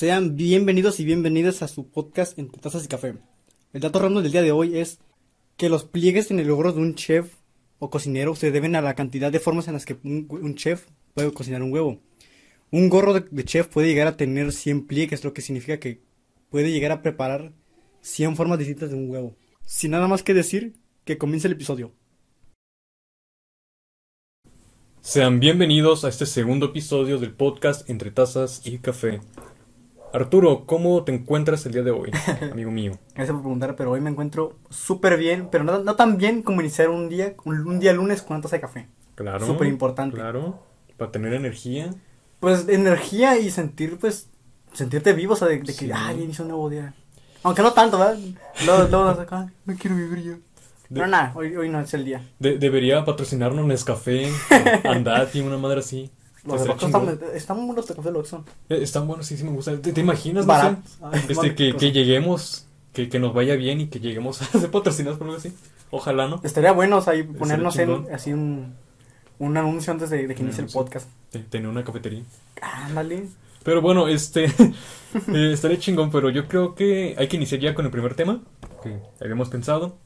Sean bienvenidos y bienvenidas a su podcast Entre Tazas y Café. El dato random del día de hoy es que los pliegues en el logro de un chef o cocinero se deben a la cantidad de formas en las que un, chef puede cocinar un huevo. Un gorro de, de chef puede llegar a tener 100 pliegues, lo que significa que puede llegar a preparar 100 formas distintas de un huevo. Sin nada más que decir, que comience el episodio. Sean bienvenidos a este segundo episodio del podcast Entre Tazas y Café. Arturo, ¿cómo te encuentras el día de hoy, amigo mío? Gracias por preguntar, pero hoy me encuentro súper bien, pero no, no tan bien como iniciar un día, un, un día lunes con una taza de café. Claro. Súper importante. Claro. Para tener energía. Pues energía y sentir, pues, sentirte vivo, o sea, de, de que, Sí. ay, inició un nuevo día. Aunque no tanto, ¿verdad? Luego, luego acá, no quiero vivir yo. Pero nada, hoy, hoy no es el día. De- debería patrocinarnos Nescafé, Andati, una madre así. Los de están, están muy buenos café de. Eh, Están buenos, sí, sí me gusta. ¿Te, te imaginas, no sé, Baratos. Ay, este, que, cosa. que lleguemos, que, que nos vaya bien y que lleguemos a ser patrocinados por algo así? Ojalá, ¿no? Estaría bueno, o sea, y ponernos en, así un, un anuncio antes de, de que Un inicie el podcast. Te- Tener una cafetería. Ándale. Pero bueno, este eh, estaría chingón, pero yo creo que hay que iniciar ya con el primer tema que habíamos pensado.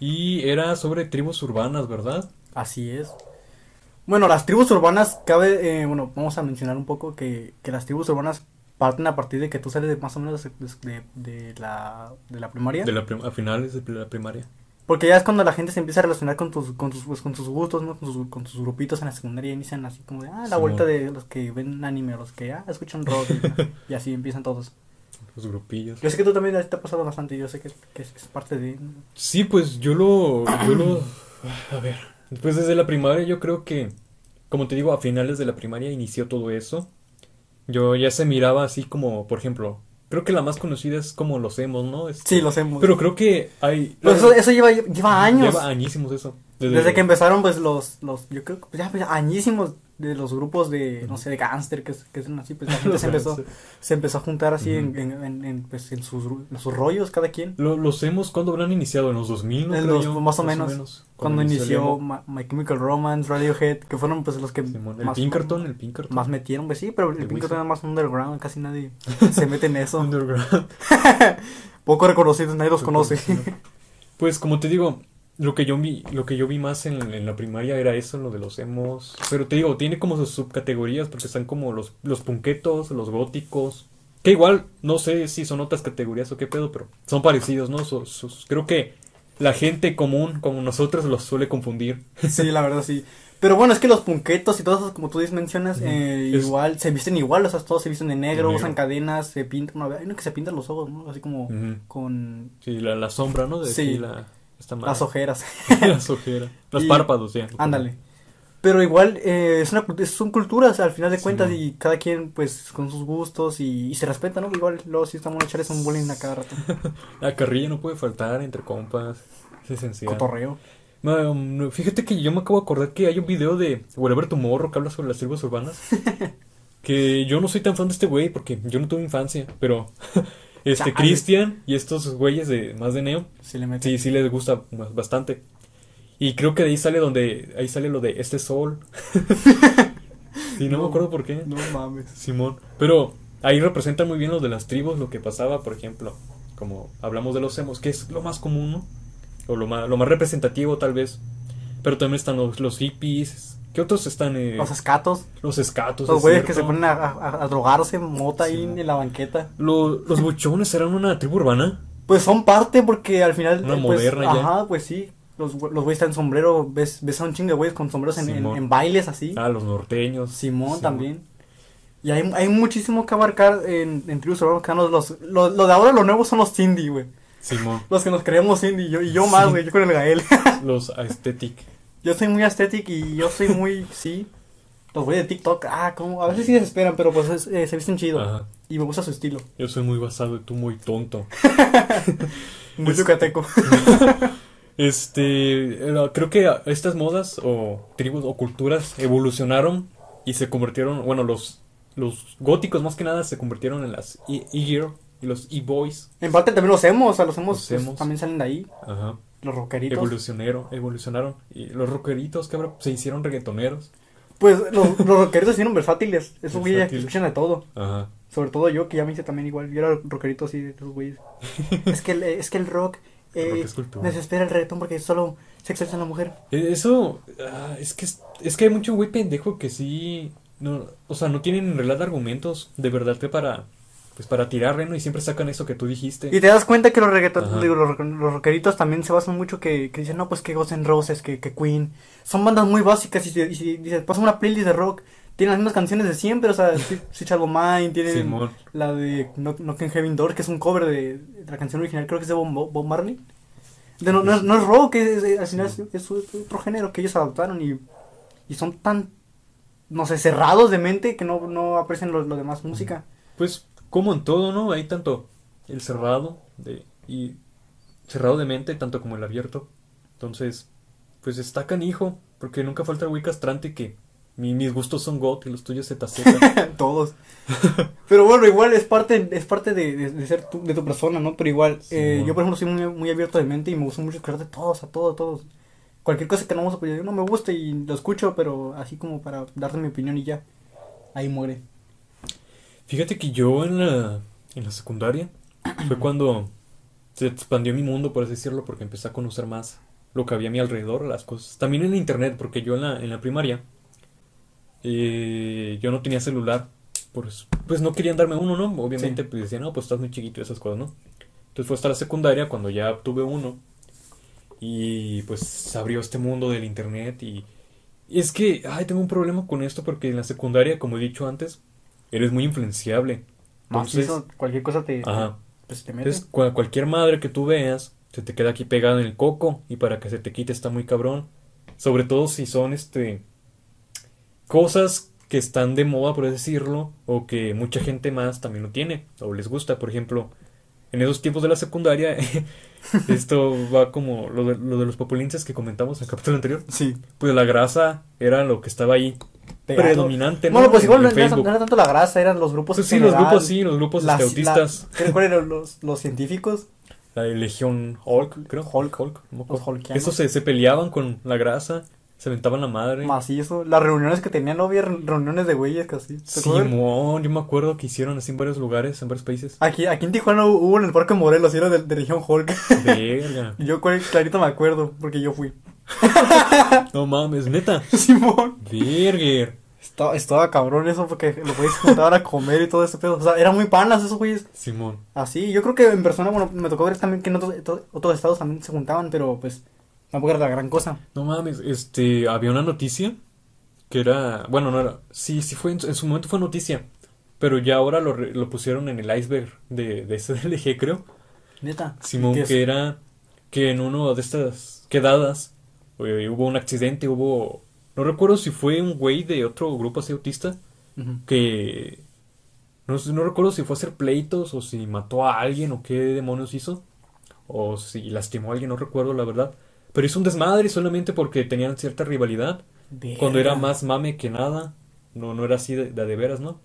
Y era sobre tribus urbanas, ¿verdad? Así es. Bueno, las tribus urbanas, cabe, eh, bueno, vamos a mencionar un poco que, que las tribus urbanas parten a partir de que tú sales de más o menos de, de- de la, de la primaria. De la prim- a finales de la primaria. Porque ya es cuando la gente se empieza a relacionar con tus, con tus, pues, con tus gustos, ¿no? Con tus, con tus grupitos en la secundaria inician así como de, ah, la vuelta de los que ven anime, los que, ah, escuchan rock. y, y así empiezan todos. Los grupillos. Yo sé que tú también te ha pasado bastante, yo sé que, que es, que es parte de... Sí, pues yo lo, yo lo, a ver, pues desde la primaria yo creo que, como te digo, a finales de la primaria inició todo eso. Yo ya se miraba así como, por ejemplo, creo que la más conocida es como los emos, ¿no? Este, Sí, lo hacemos. Pero creo que hay... Pero eso, eso lleva, lleva años. Lleva añísimos eso. Desde que empezaron, pues, los, los, yo creo que pues, ya, pues, añísimos de los grupos de, no sé, de gangster, que, que son así, pues, la gente se empezó, se empezó a juntar así en, en, en, en, pues, en sus, en sus rollos, cada quien. Lo- los emos, ¿cuándo habrán iniciado? ¿En los 2000? no En los- yo? más o menos. Cuando inició My Chemical Romance, Radiohead, que fueron, pues, los que Simón, el más, Pinkerton, el Pinkerton. más metieron, pues, sí, pero el El Pinkerton es más underground, casi nadie se mete en eso. Underground. Poco reconocidos, nadie los conoce. Pues como te digo, lo que yo vi, lo que yo vi más en, en la primaria era eso, lo de los emos. Pero te digo, tiene como sus subcategorías porque están como los, los punquetos, los góticos. Que igual, no sé si son otras categorías o qué pedo, pero son parecidos, ¿no? Sus- sus- creo que la gente común, como nosotros, los suele confundir. Sí, la verdad sí. Pero bueno, es que los punquetos y todos esos, como tú dices, mencionas, eh, Es- igual, se visten igual, o sea, todos se visten de negro, usan cadenas, se pintan, no, hay uno que se pinta los ojos, ¿no? Así como con Sí, la, la sombra, ¿no? De Sí. aquí, la, las ojeras, las ojeras. Los Y- párpados, ya. ándale. Pero igual, eh, es una, son culturas al final de cuentas y cada quien, pues, con sus gustos y, y se respeta, ¿no? Igual, luego sí estamos a echarles un bullying a cada rato, La carrilla no puede faltar entre compas. Es esencial. cotorreo. No, fíjate que yo me acabo de acordar que hay un video de Whatever Tomorrow que habla sobre las tribus urbanas. que yo no soy tan fan de este güey porque yo no tuve infancia, pero este. Christian y estos güeyes de más de Neo, Si le meten. sí, sí les gusta ba- bastante. Y creo que de ahí sale donde ahí sale lo de este sol. y no, No. me acuerdo por qué. No mames. Simón. Pero ahí representan muy bien lo de las tribus, lo que pasaba, por ejemplo, como hablamos de los emos, que es lo más común, ¿no? O lo más, lo más representativo tal vez. Pero también están los, los hippies. ¿Qué otros están? eh? Los escatos, los escatos. los es güeyes que se ponen a, a- a drogarse mota ahí en la banqueta. Lo- los buchones eran una tribu urbana. Pues son parte porque al final. Una eh, pues, moderna ya. Ajá, pues sí. Los, los güeyes están en sombrero. Ves, ves a un chingo de güeyes con sombreros en, en- bailes así. Ah, los norteños. Simón también. Y hay, hay muchísimo que abarcar en, en tribus urbanas. Los, los, lo, lo de ahora, lo nuevo son los Cindy, güey. Simón. Los que nos creemos Cindy. Yo, y yo más, güey. Yo con el Gael. Los aesthetic. Yo soy muy aesthetic y yo soy muy. sí. Los güeyes de TikTok. Ah, como. A veces sí desesperan, pero pues es- eh, se visten chido. Ajá. Y me gusta su estilo. Yo soy muy basado y tú muy tonto. Muy Es- yucateco. Este, creo que estas modas o tribus o culturas evolucionaron y se convirtieron, bueno, los, los góticos más que nada se convirtieron en las e- e-girl y los e-boys. En parte también los emos, o sea, los emos, Los pues, emos. también salen de ahí, Ajá. Los rockeritos. Evolucionaron, evolucionaron. Y los rockeritos que ahora se hicieron reggaetoneros. Pues los, los rockeros hicieron versátiles. Esos güeyes escuchan de todo. Ajá. Sobre todo yo, que ya me hice también igual. Yo era rockerito así de esos güeyes. es, que el, es que el rock, eh, rock desespera el reggaetón porque solo se exalta en la mujer. Eh, Eso, ah, es que es, es que hay mucho güey pendejo que sí, no, o sea, no tienen en realidad argumentos de verdad que para, pues para tirar reno y siempre sacan eso que tú dijiste. Y te das cuenta que los digo, los, los rockeritos también se basan mucho que, que dicen, no, pues que Guns N' Roses, que, que Queen. Son bandas muy básicas y si, y si dices, pasa una playlist de rock, tienen las mismas canciones de siempre, o sea, Si Child of Mine, tienen la de Knock, Knock on Heaven Door, que es un cover de, de la canción original, creo que es de Bob, Bob Marley. De, no, no, es, no es rock, es, es- al final es, es otro género que ellos adoptaron y, y son tan, no sé, cerrados de mente que no, no aprecian lo, lo demás música. Pues como en todo, ¿no? Hay tanto el cerrado de, y cerrado de mente, tanto como el abierto. Entonces, pues está canijo, porque nunca falta el güey castrante que mi- mis gustos son GOT y los tuyos ZZ. Todos. Pero bueno, igual es parte, es parte de, de- de ser tu, de tu persona, ¿no? Pero igual, Sí, eh, bueno. yo por ejemplo soy muy, muy abierto de mente y me gusta mucho escuchar de todos, a todos, a todos. Cualquier cosa que no, vamos a- yo no me guste y lo escucho, pero así como para darte mi opinión y ya. Ahí muere. Fíjate que yo en la, en la secundaria fue cuando se expandió mi mundo, por así decirlo, porque empecé a conocer más lo que había a mi alrededor, las cosas. También en internet, porque yo en la, en la primaria eh, yo no tenía celular, pues, pues no querían darme uno, ¿no? Obviamente Sí. pues decían, no, pues estás muy chiquito y esas cosas, ¿no? Entonces fue hasta la secundaria cuando ya tuve uno y pues se abrió este mundo del internet y, y es que, ay, tengo un problema con esto porque en la secundaria, como he dicho antes, eres muy influenciable. Entonces, Macizo, cualquier cosa te, ajá. pues, te mete. Entonces, cua- cualquier madre que tú veas, se te queda aquí pegada en el coco y para que se te quite está muy cabrón. Sobre todo si son este cosas que están de moda, por decirlo, o que mucha gente más también lo tiene o les gusta. Por ejemplo, en esos tiempos de la secundaria, esto va como lo de, lo de los populinces que comentamos en el capítulo anterior. Sí. Pues la grasa era lo que estaba ahí Pegado. Predominante, ¿no? Bueno, pues igual no, era, Facebook. no era tanto la grasa, eran los grupos Pues sí, los grupos sí, los grupos las- autistas. la- ¿Cuáles eran los, los científicos? La de Legión Hulk, creo. Hulk. Hulk. hulkianos. Esos se, se peleaban con la grasa, se aventaban la madre. Macizo. Las reuniones que tenían, no había re- reuniones de güeyes casi. Simón, yo me acuerdo que hicieron así en varios lugares, en varios países. Aquí, aquí en Tijuana hubo en el Parque Morelos, y era de, de región Hulk. Verga. Yo clarito me acuerdo, porque yo fui. No mames, neta. Simón. Verga. Estaba, estaba cabrón eso, porque güeyes se juntaban a comer y todo ese pedo. O sea, eran muy panas esos güeyes. Simón. Así, yo creo que en persona, bueno, me tocó ver también que en otros, otros estados también se juntaban, pero pues tampoco era la gran cosa. No mames, este, había una noticia que era, bueno, no era, sí, sí fue, en, su- en su momento fue noticia, pero ya ahora lo, lo pusieron en el iceberg de, de SDLG, creo. Neta. Simón, que era que en uno de estas quedadas eh, hubo un accidente, hubo, no recuerdo si fue un güey de otro grupo así autista que no, no recuerdo si fue a hacer pleitos o si mató a alguien o qué demonios hizo o si lastimó a alguien, no recuerdo la verdad. Pero hizo un desmadre solamente porque tenían cierta rivalidad. Cuando era más mame que nada. No, no era así de, de veras, ¿no?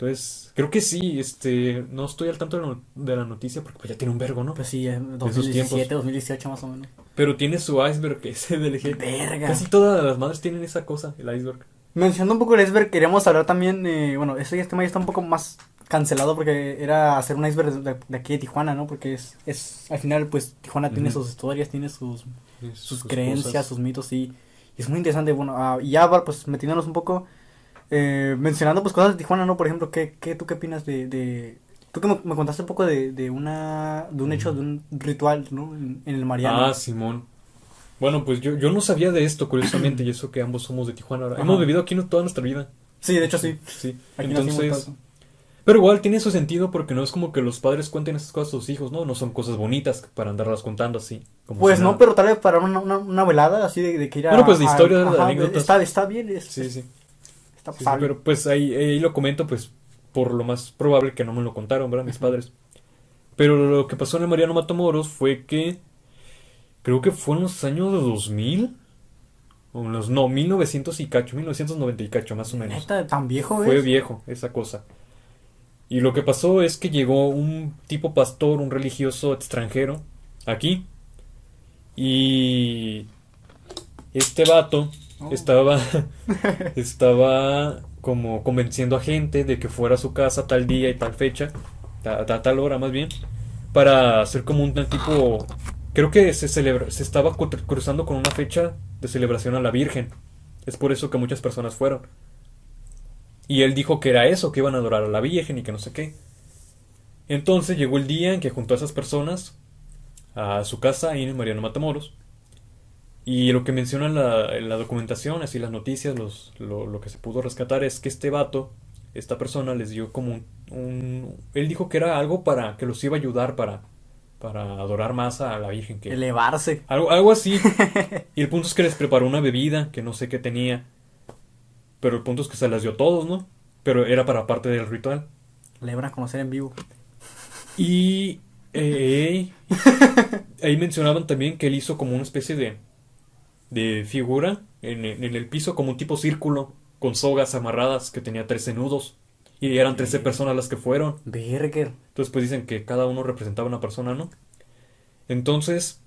Entonces, creo que sí, este, no estoy al tanto de, la no- de la noticia porque pues ya tiene un vergo, ¿no? Pues sí, en esos 2017, tiempos. 2018 más o menos. Pero tiene su iceberg, que es DLG. Verga. Casi todas las madres tienen esa cosa, el iceberg. Mencionando un poco el iceberg, queríamos hablar también, eh, bueno, ese este tema ya está un poco más cancelado porque era hacer un iceberg de, de aquí de Tijuana, ¿no? Porque es, es al final, pues, Tijuana tiene sus historias, tiene sus, sus, Sus creencias, cosas. sus mitos, y, y es muy interesante, bueno, ah, y ya, va, pues, metiéndonos un poco, eh, mencionando, pues, cosas de Tijuana, ¿no? Por ejemplo, ¿qué, qué, ¿tú qué opinas de, de... Tú que me, me contaste un poco de, de una, de un hecho, de un ritual, ¿no? En, en el Mariano. Ah, Simón. Bueno, pues yo, yo no sabía de esto, curiosamente, y eso que ambos somos de Tijuana ahora. Hemos vivido aquí toda nuestra vida. sí, de hecho sí. Sí. Aquí Entonces, pero igual tiene su sentido porque no es como que los padres cuenten esas cosas a sus hijos, ¿no? No son cosas bonitas para andarlas contando así. como Pues si no, nada. pero tal vez para una, una, una velada así de, de que ir a... Bueno, pues de a- historias, de anécdotas. Está, está bien, es- Sí, sí. Está Sí, sí, pero pues ahí, ahí lo comento, pues por lo más probable que no me lo contaron, ¿verdad? Mis padres. Pero lo que pasó en el Mariano Matamoros fue que creo que fue en los años de 2000 o en los no, 1900 y cacho, 1990 y cacho más o menos. Neta, tan viejo, Fue viejo esa cosa. Y lo que pasó es que llegó un tipo pastor, un religioso extranjero aquí. Y este vato Estaba, estaba como convenciendo a gente de que fuera a su casa tal día y tal fecha, a, tal hora más bien, para hacer como un tipo, creo que se estaba cru- cruzando con una fecha de celebración a la Virgen. Es por eso que muchas personas fueron. Y él dijo que era eso, que iban a adorar a la Virgen y que no sé qué. Entonces llegó el día en que juntó a esas personas a su casa ahí en Mariano Matamoros. Y lo que menciona en la, la documentación, así las noticias, los, lo, lo que se pudo rescatar es que este vato, esta persona, les dio como un, un- Él dijo que era algo para que los iba a ayudar para, para adorar más a la Virgen. Que, Elevarse. algo, algo así. Y el punto es que les preparó una bebida que no sé qué tenía. Pero el punto es que se las dio todos, ¿no? Pero era para parte del ritual. Le van a conocer en vivo. Y eh, ahí mencionaban también que él hizo como una especie de, de figura en, el- en el piso, como un tipo círculo, con sogas amarradas que tenía 13 nudos. Y eran 13 personas las que fueron. Berger. Entonces pues dicen que cada uno representaba una persona, ¿no? Entonces,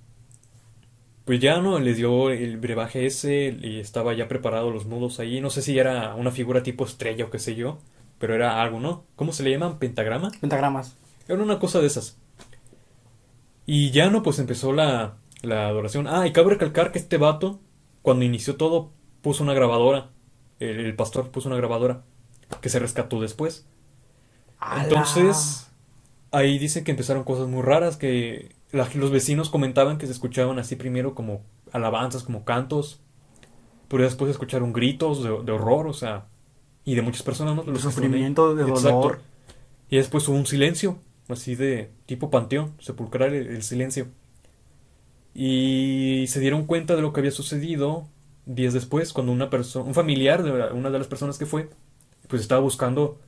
pues ya no, les dio el brebaje ese y estaba ya preparado los nudos ahí. No sé si era una figura tipo estrella o qué sé yo, pero era algo, ¿no? ¿Cómo se le llaman? ¿Pentagrama? Pentagramas. Era una cosa de esas. Y ya no, pues empezó la, la adoración. Ah, y cabe recalcar que este vato, cuando inició todo, puso una grabadora. El, el pastor puso una grabadora que se rescató después. Entonces, ahí dice que empezaron cosas muy raras, que la- los vecinos comentaban que se escuchaban así primero como alabanzas, como cantos, pero después escucharon gritos de, de horror, o sea, y de muchas personas, ¿no? Los. Sufrimiento, de Exacto. dolor. Y después hubo un silencio, así de tipo panteón, sepulcral el, el silencio. Y se dieron cuenta de lo que había sucedido días después, cuando una persona, un familiar de una de las personas que fue, pues estaba buscando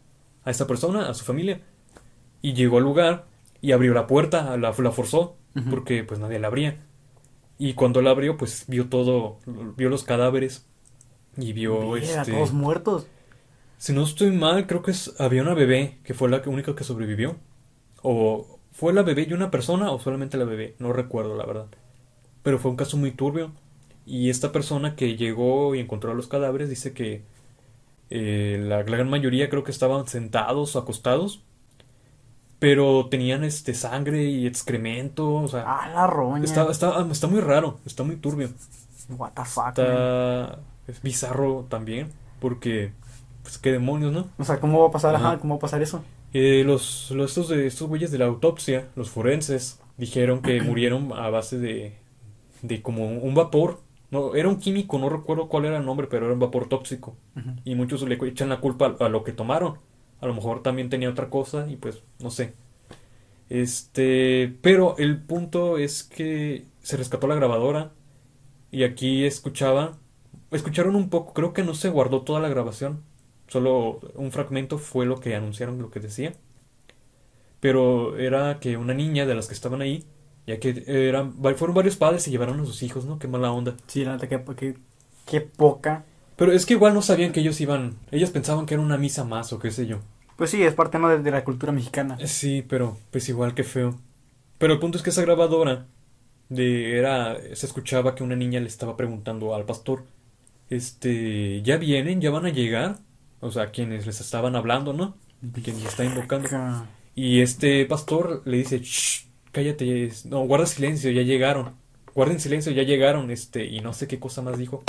a esa persona, a su familia, y llegó al lugar y abrió la puerta, la, la forzó, porque pues nadie la abría. Y cuando la abrió, pues vio todo, vio los cadáveres y vio Verga, este... todos muertos. Si no estoy mal, creo que es- había una bebé que fue la única que sobrevivió. O fue la bebé y una persona o solamente la bebé, no recuerdo la verdad. Pero fue un caso muy turbio. Y esta persona que llegó y encontró los cadáveres dice que eh, la, la gran mayoría creo que estaban sentados o acostados. Pero tenían este sangre y excremento. O sea, Ah, la roña. está, está, está muy raro, está muy turbio. What the fuck. Está es bizarro también. Porque, pues qué demonios, ¿no? O sea, ¿cómo va a pasar? Ajá. Ajá, ¿cómo va a pasar eso? Eh, los, los estos de estos güeyes de la autopsia, los forenses, dijeron que murieron a base de, de como un vapor. No, era un químico, no recuerdo cuál era el nombre, pero era un vapor tóxico. Y muchos le echan la culpa a, a lo que tomaron. A lo mejor también tenía otra cosa y pues no sé. Este, pero el punto es que se rescató la grabadora y aquí escuchaba, escucharon un poco, creo que no se guardó toda la grabación, solo un fragmento fue lo que anunciaron, lo que decía. Pero era que una niña de las que estaban ahí, ya que eran, fueron varios padres y llevaron a sus hijos, ¿no? Qué mala onda. Sí, la neta, qué, qué, qué poca. Pero es que igual no sabían que ellos iban, ellos pensaban que era una misa más o qué sé yo. Pues sí, es parte ¿no? de, de la cultura mexicana. Eh, Sí, pero pues igual que feo. Pero el punto es que esa grabadora de era se escuchaba que una niña le estaba preguntando al pastor, este, ¿ya vienen? ¿Ya van a llegar? O sea, quienes les estaban hablando, ¿no? Quien les está invocando. Y este pastor le dice, Shh, cállate, no, guarda silencio, ya llegaron. Guarden silencio, ya llegaron, este, y no sé qué cosa más dijo.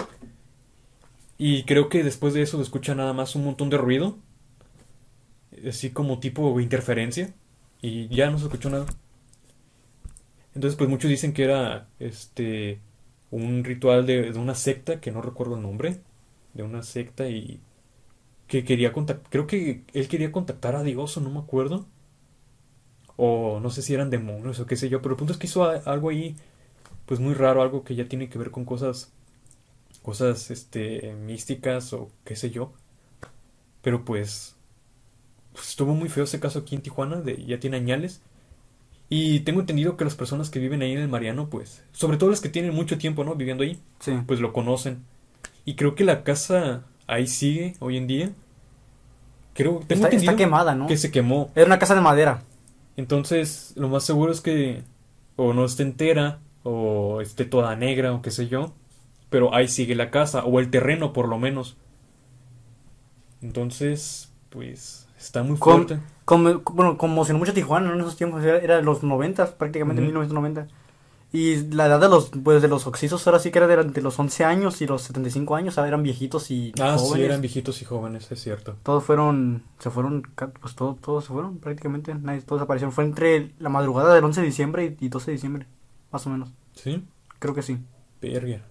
Y creo que después de eso se escucha nada más un montón de ruido, así como tipo interferencia, y ya no se escuchó nada. Entonces, pues muchos dicen que era, este, un ritual de, de una secta, que no recuerdo el nombre, de una secta y que quería contactar, creo que él quería contactar a Dios o no me acuerdo. O no sé si eran demonios o qué sé yo, pero el punto es que hizo algo ahí, pues muy raro, algo que ya tiene que ver con cosas, cosas, este, místicas o qué sé yo. Pero pues, pues estuvo muy feo ese caso aquí en Tijuana, de, ya tiene añales. Y tengo entendido que las personas que viven ahí en el Mariano, pues, sobre todo las que tienen mucho tiempo, ¿no? Viviendo ahí, Sí. pues lo conocen. Y creo que la casa ahí sigue hoy en día. Creo, tengo Está, está quemada, ¿no? que se quemó. Era una casa de madera. Entonces, lo más seguro es que o no esté entera o esté toda negra o qué sé yo. pero ahí sigue la casa, o el terreno por lo menos. Entonces, pues, está muy fuerte. Como, bueno, conmocionó mucho Tijuana ¿no? en esos tiempos, era, los 90, prácticamente Ujú. 1990. Y la edad de los, pues, de los oxisos ahora sí que era de, de los 11 años y los 75 años, sea, eran viejitos y Ah, sí, jóvenes. eran viejitos y jóvenes, es cierto. Todos fueron, se fueron, pues todos, todos se fueron prácticamente, nadie, todos aparecieron. Fue entre la madrugada del 11 de diciembre y, y 12 de diciembre, más o menos. ¿Sí? Creo que sí. Verga.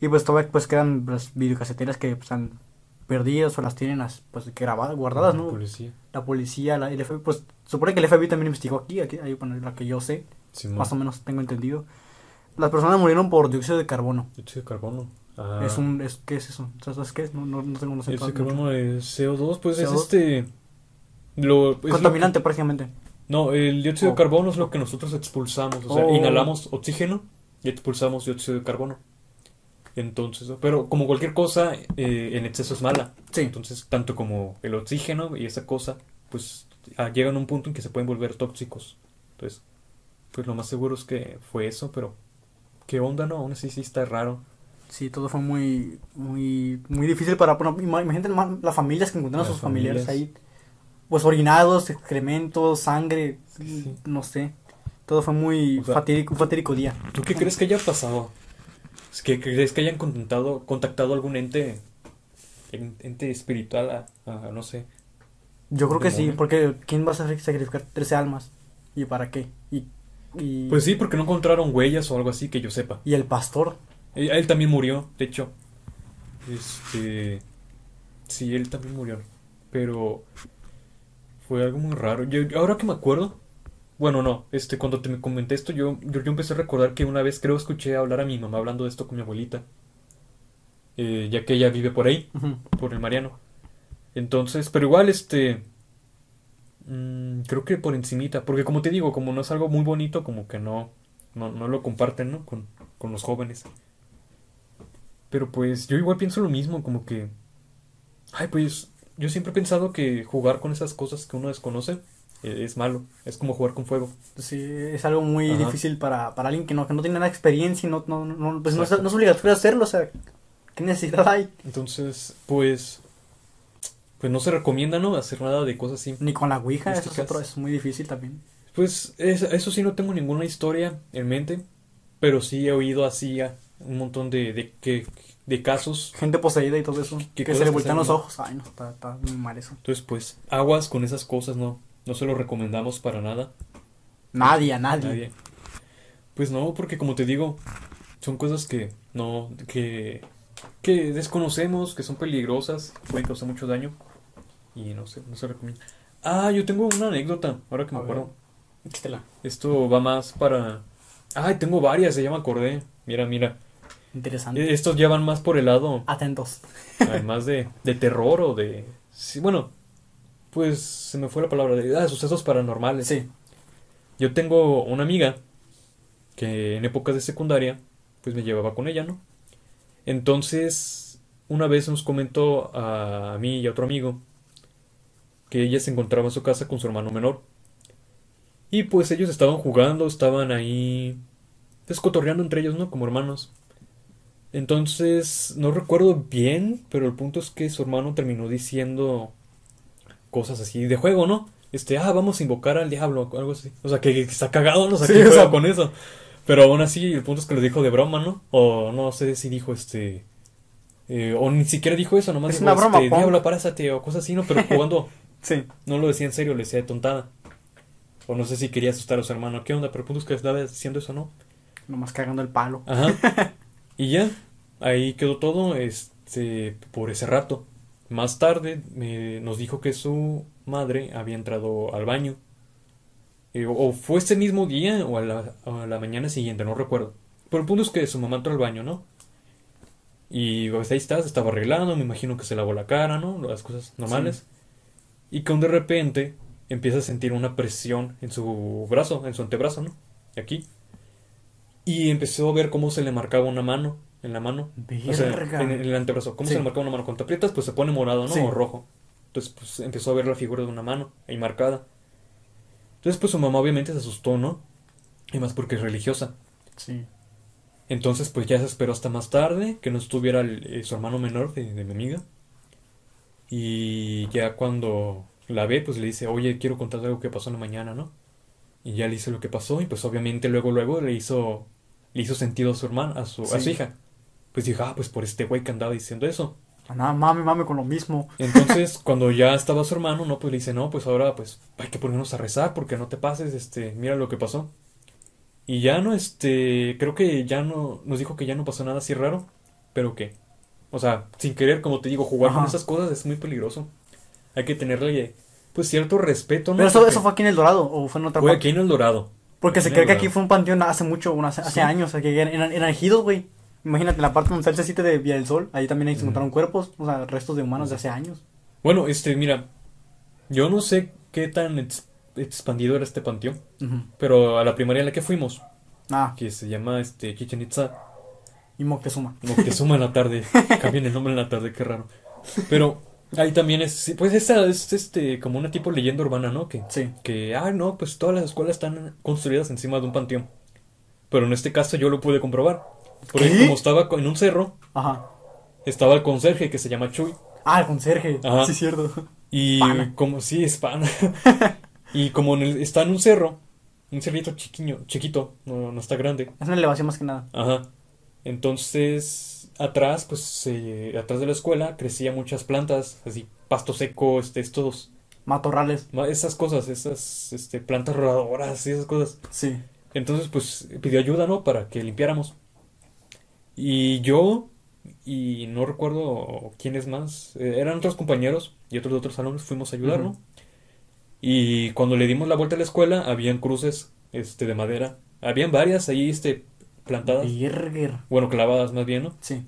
Y pues todavía pues quedan las videocaseteras que pues, han perdidas o las tienen as- pues grabadas, guardadas, ¿no? Policía. La policía, la, el FBI, pues supone que el FBI también investigó aquí, aquí ahí, bueno, la que yo sé, Más o menos tengo entendido. Las personas murieron por dióxido de carbono. Dióxido de carbono. Ah. Es un, es, ¿qué es eso? ¿Sabes qué es? No, no, no tengo Dióxido de carbono de CO2, pues es CO2. este. Lo, es lo Contaminante prácticamente. no, el dióxido Oh. de carbono es lo que nosotros expulsamos. O sea, Oh. inhalamos oxígeno y expulsamos dióxido de carbono. Entonces, pero como cualquier cosa, eh, en exceso es mala. Sí. Entonces, tanto como el oxígeno y esa cosa, pues ah, llegan a un punto en que se pueden volver tóxicos. Entonces, pues lo más seguro es que fue eso, pero qué onda, ¿no? Aún así sí está raro. Sí, todo fue muy, muy, muy difícil para, bueno, ima- imagínate ma- las familias que encontraron a sus familiares familias. ahí, pues orinados, excrementos, sangre, Sí. no sé. Todo fue muy O sea, fatídico, un fatídico día. ¿Tú qué crees que haya pasado? ¿Es que crees que hayan contactado, contactado algún ente, en- ente espiritual a, a, no sé? Yo creo que sí, porque ¿quién va a sacrificar 13 almas? ¿Y para qué? Y, Pues sí, porque no encontraron huellas o algo así que yo sepa. y el pastor. Él, él también murió, de hecho. Este. Sí, él también murió. Pero. Fue algo muy raro. Yo, ahora que me acuerdo. Bueno, no. Este, cuando te me comenté esto, yo, yo, yo empecé a recordar que una vez creo escuché hablar a mi mamá hablando de esto con mi abuelita. Eh, ya que ella vive por ahí, por el Mariano. Entonces, pero igual, este. Mm, creo que por encimita. Porque como te digo, como no es algo muy bonito, como que no. No, no lo comparten, ¿no? Con, con los jóvenes. Pero pues yo igual pienso lo mismo, como que... Ay, pues yo siempre he pensado que jugar con esas cosas que uno desconoce eh, es malo. Es como jugar con fuego. Sí, es algo muy Ajá. difícil para, para alguien que no, que no tiene nada de experiencia y no, no, no, pues no, es, no es obligatorio hacerlo, o sea, ¿qué necesidad hay? Entonces, pues... Pues no se recomienda, ¿no? Hacer nada de cosas así. Ni con la Ouija, eso es, otro, es muy difícil también. Pues es- eso sí no tengo ninguna historia en mente. Pero sí he oído así a un montón de, de, de casos. Gente poseída y todo eso, ¿Qué que se le voltean los ojos. Ay, no, está, está muy mal eso. Entonces, pues, aguas con esas cosas, ¿no? No se lo recomendamos para nada. Nadie, a nadie. Nadie. Pues no, porque como te digo, son cosas que no, que, que desconocemos, que son peligrosas, pueden causar mucho daño y no sé, no se recomienda. Ah, yo tengo una anécdota, ahora que me A ver. acuerdo. Échatela. Esto va más para... Ay, tengo varias, ya me acordé. Mira, mira. Interesante. Eh, Estos ya van más por el lado, Atentos. además de, de terror o de... Sí, bueno, pues se me fue la palabra de... Ah, sucesos paranormales. Sí. Yo tengo una amiga que en épocas de secundaria, pues me llevaba con ella, ¿no? Entonces, una vez nos comentó a mí y a otro amigo que ella se encontraba en su casa con su hermano menor. Y pues ellos estaban jugando, estaban ahí, pues cotorreando entre ellos, ¿no? Como hermanos. Entonces, no recuerdo bien, pero el punto es que su hermano terminó diciendo cosas así de juego, ¿no? Este, ah, vamos a invocar al diablo algo así. O sea, que, que está cagado, ¿no? Sea, Sí, o sea- con eso. Pero aún así, el punto es que lo dijo de broma, ¿no? O no sé si dijo este. eh, o ni siquiera dijo eso, nomás Es dijo, una broma, este, diablo, párate, o cosas así, ¿no? Pero jugando, Sí. no lo decía en serio, le decía de tontada. O no sé si quería asustar a su hermano, ¿qué onda? Pero el punto es que estaba diciendo eso, ¿no? Nomás cagando el palo. Ajá. Y ya, ahí quedó todo este, por ese rato. Más tarde me- nos dijo que su madre había entrado al baño. Eh, o- o fue ese mismo día o a la, a la mañana siguiente, no recuerdo. Pero el punto es que su mamá entró al baño, ¿no? Y pues ahí está, se estaba arreglando, me imagino que se lavó la cara, ¿no? Las cosas normales. Y que de repente empieza a sentir una presión en su brazo, en su antebrazo, ¿no? Aquí. Y empezó a ver cómo se le marcaba una mano, en la mano. O sea, en, en el antebrazo. ¿Cómo Sí. se le marcaba una mano? Cuando te aprietas, pues se pone morado, ¿no? Sí. O rojo. Entonces, pues empezó a ver la figura de una mano ahí marcada. Entonces, pues su mamá obviamente se asustó, ¿no? Y más porque es religiosa. Sí. Entonces, pues ya se esperó hasta más tarde, que no estuviera el- eh, su hermano menor de, de mi amiga. Y ya cuando la ve, pues le dice, oye, quiero contarte algo que pasó en la mañana, ¿no? Y ya le dice lo que pasó, y pues obviamente luego, luego le hizo, le hizo sentido a su hermana, a su, a su hija. Pues dijo, ah, pues por este güey que andaba diciendo eso. Nada, mame, mame con lo mismo. Entonces, cuando ya estaba su hermano, no, pues le dice, no, pues ahora pues hay que ponernos a rezar porque no te pases, este, mira lo que pasó. Y ya no, este, creo que ya no, nos dijo que ya no pasó nada así raro, pero que, o sea, sin querer, como te digo, jugar con esas cosas es muy peligroso. Hay que tenerle, pues, cierto respeto, ¿no? Pero eso, Porque eso fue aquí en El Dorado o fue en otra fue parte. aquí en El Dorado. Porque se cree que aquí fue un panteón hace mucho, hace, hace Sí. años, que eran, eran ejidos, güey. Imagínate, en la parte donde está el de Vía del Sol, ahí también ahí se encontraron cuerpos, o sea, restos de humanos de hace años. Bueno, este, mira, yo no sé qué tan ex- expandido era este panteón, pero a la primaria en la que fuimos, Ah, que se llama, este, Chichen Itza, y Moctezuma. Moctezuma en la tarde. Cambian el nombre en la tarde, qué raro. Pero ahí también es, pues esa es este como una tipo leyenda urbana, ¿no? Que, Sí. que, ah, no, pues todas las escuelas están construidas encima de un panteón. Pero en este caso yo lo pude comprobar. Porque ¿Qué? como estaba en un cerro, Ajá. estaba el conserje que se llama Chuy. Ah, el conserje. Ajá. Sí, cierto. Y Pana. como, sí, es pana. y como en el- está en un cerro, un cerrito chiquiño, chiquito, no, no está grande. Es una elevación más que nada. Ajá. Entonces, atrás, pues, eh, atrás de la escuela crecían muchas plantas, así, pasto seco, este, estos, Matorrales. ma- esas cosas, esas, este, plantas rodadoras y esas cosas. Sí. Entonces, pues, pidió ayuda, ¿no? Para que limpiáramos. Y yo, y no recuerdo quiénes más, eh, eran otros compañeros y otros de otros salones, fuimos a ayudar, ¿no? Y cuando le dimos la vuelta a la escuela, habían cruces, este, de madera. Habían varias ahí, este, plantadas. Bueno, clavadas más bien, ¿no? Sí.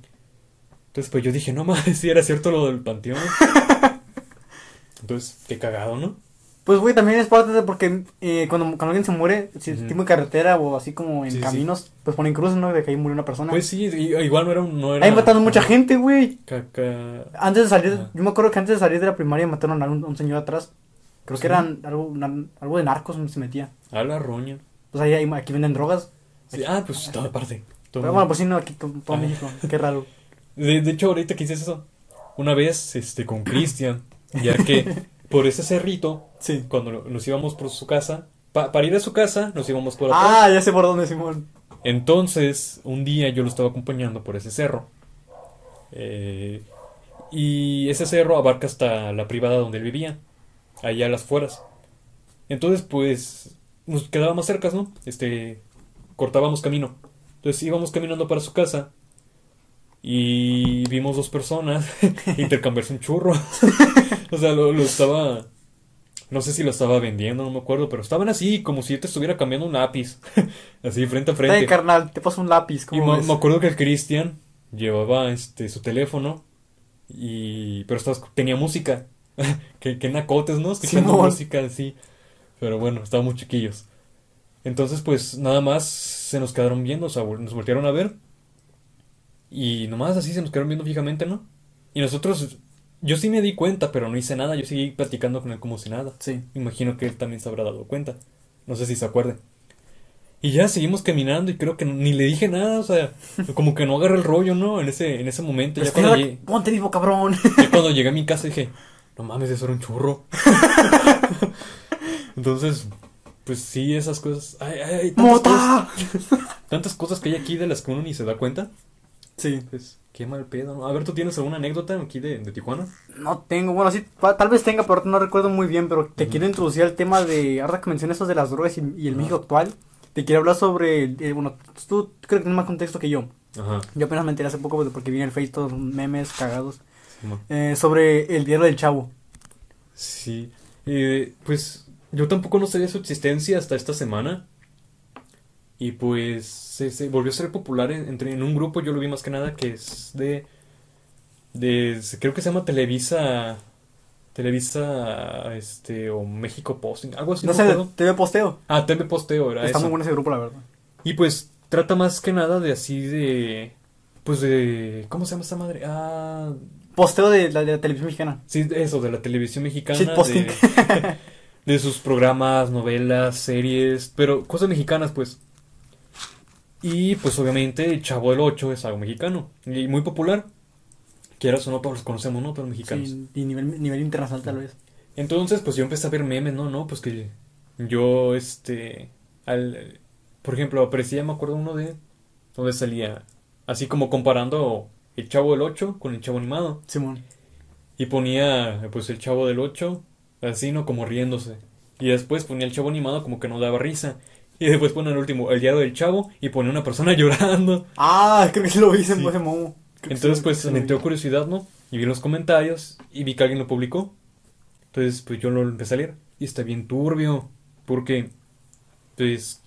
Entonces, pues yo dije, no mames, si era cierto lo del panteón. Entonces, qué cagado, ¿no? Pues, güey, también es parte de porque eh, cuando, cuando alguien se muere, si es Ujú. tipo de carretera o así como en Sí, sí. caminos, pues ponen cruces, ¿no? De que ahí murió una persona. Pues sí, igual no era un. No era, Ahí mataron mucha gente, güey. Caca. Antes de salir, yo me acuerdo que antes de salir de la primaria mataron a un, a un señor atrás. Creo Sí. que eran algo, una- algo de narcos se metía. A la roña. Pues ahí, ahí- aquí venden drogas. Sí, ah, pues toda parte. todo Pero bueno, pues sí, no, aquí to- todo Ah. México. Qué raro. De, de hecho, ahorita que dices eso, una vez, este, con Cristian, ya que por ese cerrito, Sí. cuando lo- nos íbamos por su casa, pa- para ir a su casa, nos íbamos por atrás. Ah, ya sé por dónde, Simón. Entonces, un día yo lo estaba acompañando por ese cerro. Eh, y ese cerro abarca hasta la privada donde él vivía, allá a las fueras. Entonces, pues, nos quedábamos cerca, ¿no? Este, cortábamos camino. Entonces íbamos caminando para su casa y vimos dos personas intercambiarse un churro. o sea, lo, lo estaba... No sé si lo estaba vendiendo, no me acuerdo, pero estaban así, como si yo te estuviera cambiando un lápiz. así, frente a frente. Ay, carnal, te paso un lápiz. Y ¿cómo me, ves? me acuerdo que el Cristian llevaba este su teléfono y pero estaba, tenía música. que, que nacotes, ¿no? Escuchando música así. Pero bueno, estábamos chiquillos. Entonces, pues nada más se nos quedaron viendo, o sea, nos voltearon a ver. Y nomás así se nos quedaron viendo fijamente, ¿no? Y nosotros, yo sí me di cuenta, pero no hice nada. Yo seguí platicando con él como si nada. Sí. Imagino que él también se habrá dado cuenta. No sé si se acuerde. Y ya seguimos caminando y creo que ni le dije nada, o sea, como que no agarré el rollo, ¿no? En ese, en ese momento. Ya cuando, llegué, Ponte vivo, cabrón. ya cuando llegué a mi casa dije, no mames, eso era un churro. Entonces, pues sí, esas cosas. Ay, ay, ay, tantas cosas, ¡Mota! tantas cosas que hay aquí de las que uno ni se da cuenta. Sí. Pues, qué mal pedo, ¿no? A ver, ¿tú tienes alguna anécdota aquí de, de Tijuana? No tengo, bueno, sí, tal vez tenga, pero no recuerdo muy bien, pero te quiero introducir al tema de, ahora que mencionas eso de las drogas y, y el. México actual, te quiero hablar sobre, eh, bueno, tú creo que tienes más contexto que yo. Ajá. Yo apenas me enteré hace poco pues, porque vi en el Face todos memes cagados Simón. eh, sobre el diario del chavo. Sí, eh, pues yo tampoco no sabía su existencia hasta esta semana. Y pues se, se volvió a ser popular en, entre, en un grupo, yo lo vi más que nada, que es de, de, creo que se llama Televisa, Televisa, este, o México Posting, algo así, No sé, acuerdo. TV posteo. Ah, TV Posteo era Está eso. muy bueno ese grupo, la verdad. Y pues trata más que nada de así de, pues de, ¿cómo se llama esta madre? Ah, Posteo de la, de la televisión mexicana. Sí, eso, de la televisión mexicana, Shitposting. de, de sus programas, novelas, series, pero cosas mexicanas, pues. Y pues obviamente el Chavo del 8 es algo mexicano y muy popular. Quieras o no, todos los conocemos, ¿no? Todos los mexicanos. Sí, y nivel, nivel internacional tal vez. Entonces, pues yo empecé a ver memes, ¿no? No, pues que yo, este, al, por ejemplo, aparecía, me acuerdo uno de, donde salía, así como comparando el Chavo del 8 con el Chavo animado. Simón. Y ponía, pues, el Chavo del 8, así, ¿no? Como riéndose. Y después ponía el Chavo animado como que no daba risa. Y después ponía el último, el diario del Chavo, y ponía una persona llorando. Ah, creo que lo ese Sí. ese momo. Entonces, pues, me entró curiosidad, ¿no? Y vi los comentarios y vi que alguien lo publicó. Entonces, pues yo lo empecé a leer. Y está bien turbio. Porque, pues,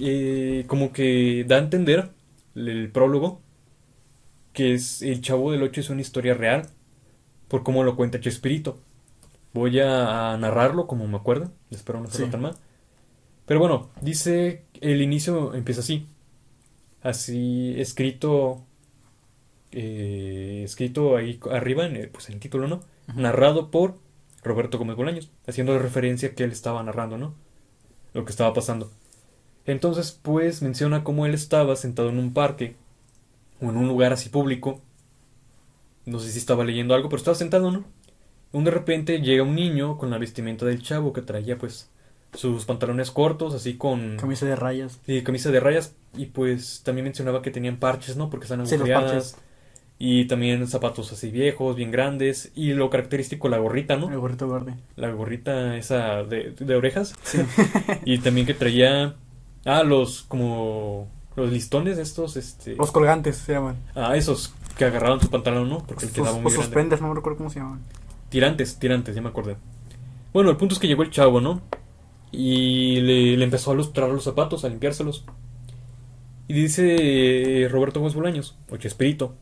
eh, como que da a entender el prólogo que es el Chavo del Ocho es una historia real. Por cómo lo cuenta Chespirito. Voy a, a narrarlo como me acuerdo. Espero no hacerlo Sí. tan mal. Pero bueno, dice, el inicio empieza así. Así escrito eh, escrito ahí arriba, en el, pues en el título, ¿no? Narrado por Roberto Gómez Bolaños, haciendo referencia que él estaba narrando, ¿no? Lo que estaba pasando. Entonces, pues menciona cómo él estaba sentado en un parque o en un lugar así público. No sé si estaba leyendo algo, pero estaba sentado, ¿no? Y de repente llega un niño con la vestimenta del chavo que traía, pues, sus pantalones cortos, así con Camisa de rayas. Sí, camisa de rayas y pues también mencionaba que tenían parches, ¿no? Porque están Sí, agujereadas. Y también zapatos así viejos, bien grandes. Y lo característico, la gorrita, ¿no? gorrito verde. La gorrita esa de, de orejas. y también que traía... Ah, los como... Los listones estos, este... Los colgantes se llaman. Ah, esos que agarraban su pantalón, ¿no? Porque Los, quedaba los muy no me recuerdo cómo se llaman. Tirantes, tirantes, ya me acordé. Bueno, el punto es que llegó el chavo, ¿no? Y le, le empezó a lustrar los zapatos, a limpiárselos. Y dice eh, Roberto Gómez Bolaños, o Chespirito,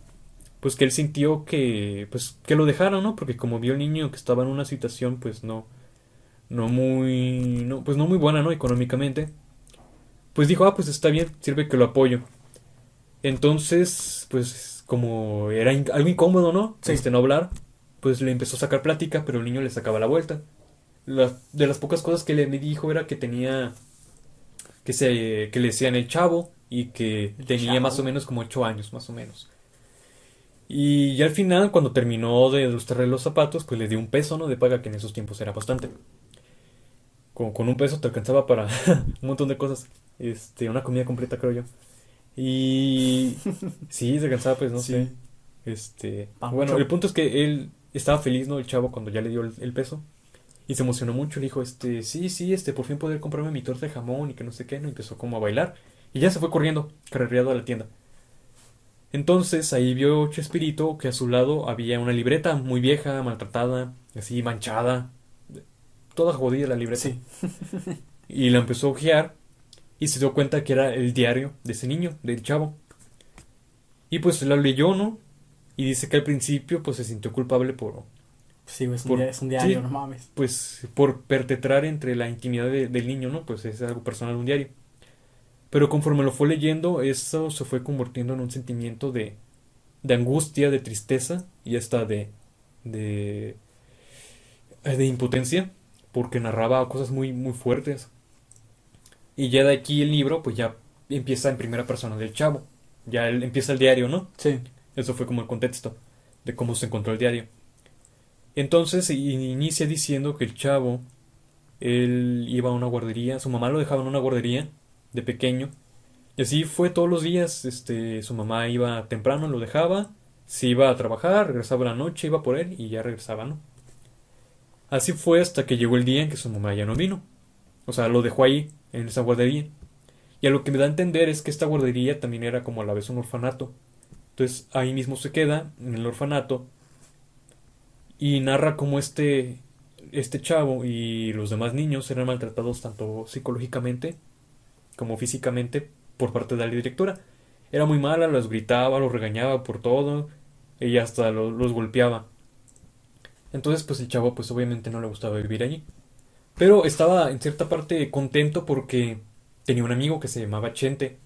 pues que él sintió que, pues, que lo dejaron, ¿no? Porque como vio el niño que estaba en una situación, pues, no, no muy, no, pues, no muy buena, ¿no? Económicamente. Pues dijo, ah, pues está bien, sirve que lo apoyo. Entonces, pues, como era algo incómodo, ¿no? Sí. Este, no hablar, pues le empezó a sacar plática, pero el niño le sacaba la vuelta. La- de las pocas cosas que le me dijo era que tenía, que se, que le decían el chavo y que El tenía chavo. más o menos como ocho años, más o menos. Y ya al final, cuando terminó de ilustrarle los zapatos, pues le dio un peso, ¿no? De paga, que en esos tiempos era bastante. Con, con un peso te alcanzaba para un montón de cosas. Este, una comida completa, creo yo. Y sí, se alcanzaba, pues, no Sí. sé. Este, bueno, el punto es que él estaba feliz, ¿no? El chavo cuando ya le dio el, el peso. Y se emocionó mucho, le dijo, este, sí, sí, este, por fin poder comprarme mi torta de jamón y que no sé qué, ¿no? Y empezó como a bailar. Y ya se fue corriendo, carrereado a la tienda. Entonces ahí vio Chespirito que a su lado había una libreta muy vieja, maltratada, así manchada, toda jodida la libreta. Sí. Y la empezó a ojear y se dio cuenta que era el diario de ese niño, del chavo. Y pues la leyó, ¿no? Y dice que al principio pues se sintió culpable por, Sí, es un, Por- dia- es un diario, sí. no mames. pues, por perpetrar entre la intimidad de- del niño, ¿no? Pues es algo personal, un diario. Pero conforme lo fue leyendo, eso se fue convirtiendo en un sentimiento de, de angustia, de tristeza y hasta de, de, de impotencia, porque narraba cosas muy, muy fuertes. Y ya de aquí el libro, pues ya empieza en primera persona del chavo. Ya él- empieza el diario, ¿no? Sí. Eso fue como el contexto de cómo se encontró el diario. Entonces inicia diciendo que el chavo, él iba a una guardería, su mamá lo dejaba en una guardería de pequeño. Y así fue todos los días, este, su mamá iba temprano, lo dejaba, se iba a trabajar, regresaba la noche, iba por él y ya regresaba, ¿no? Así fue hasta que llegó el día en que su mamá ya no vino. O sea, lo dejó ahí, en esa guardería. Y a lo que me da a entender es que esta guardería también era como a la vez un orfanato. Entonces ahí mismo se queda, en el orfanato, y narra cómo este, este chavo y los demás niños eran maltratados tanto psicológicamente como físicamente por parte de la directora. Era muy mala, los gritaba, los regañaba por todo, y hasta lo- los golpeaba. Entonces, pues el chavo, pues obviamente no le gustaba vivir allí. Pero estaba en cierta parte contento porque tenía un amigo que se llamaba Chente.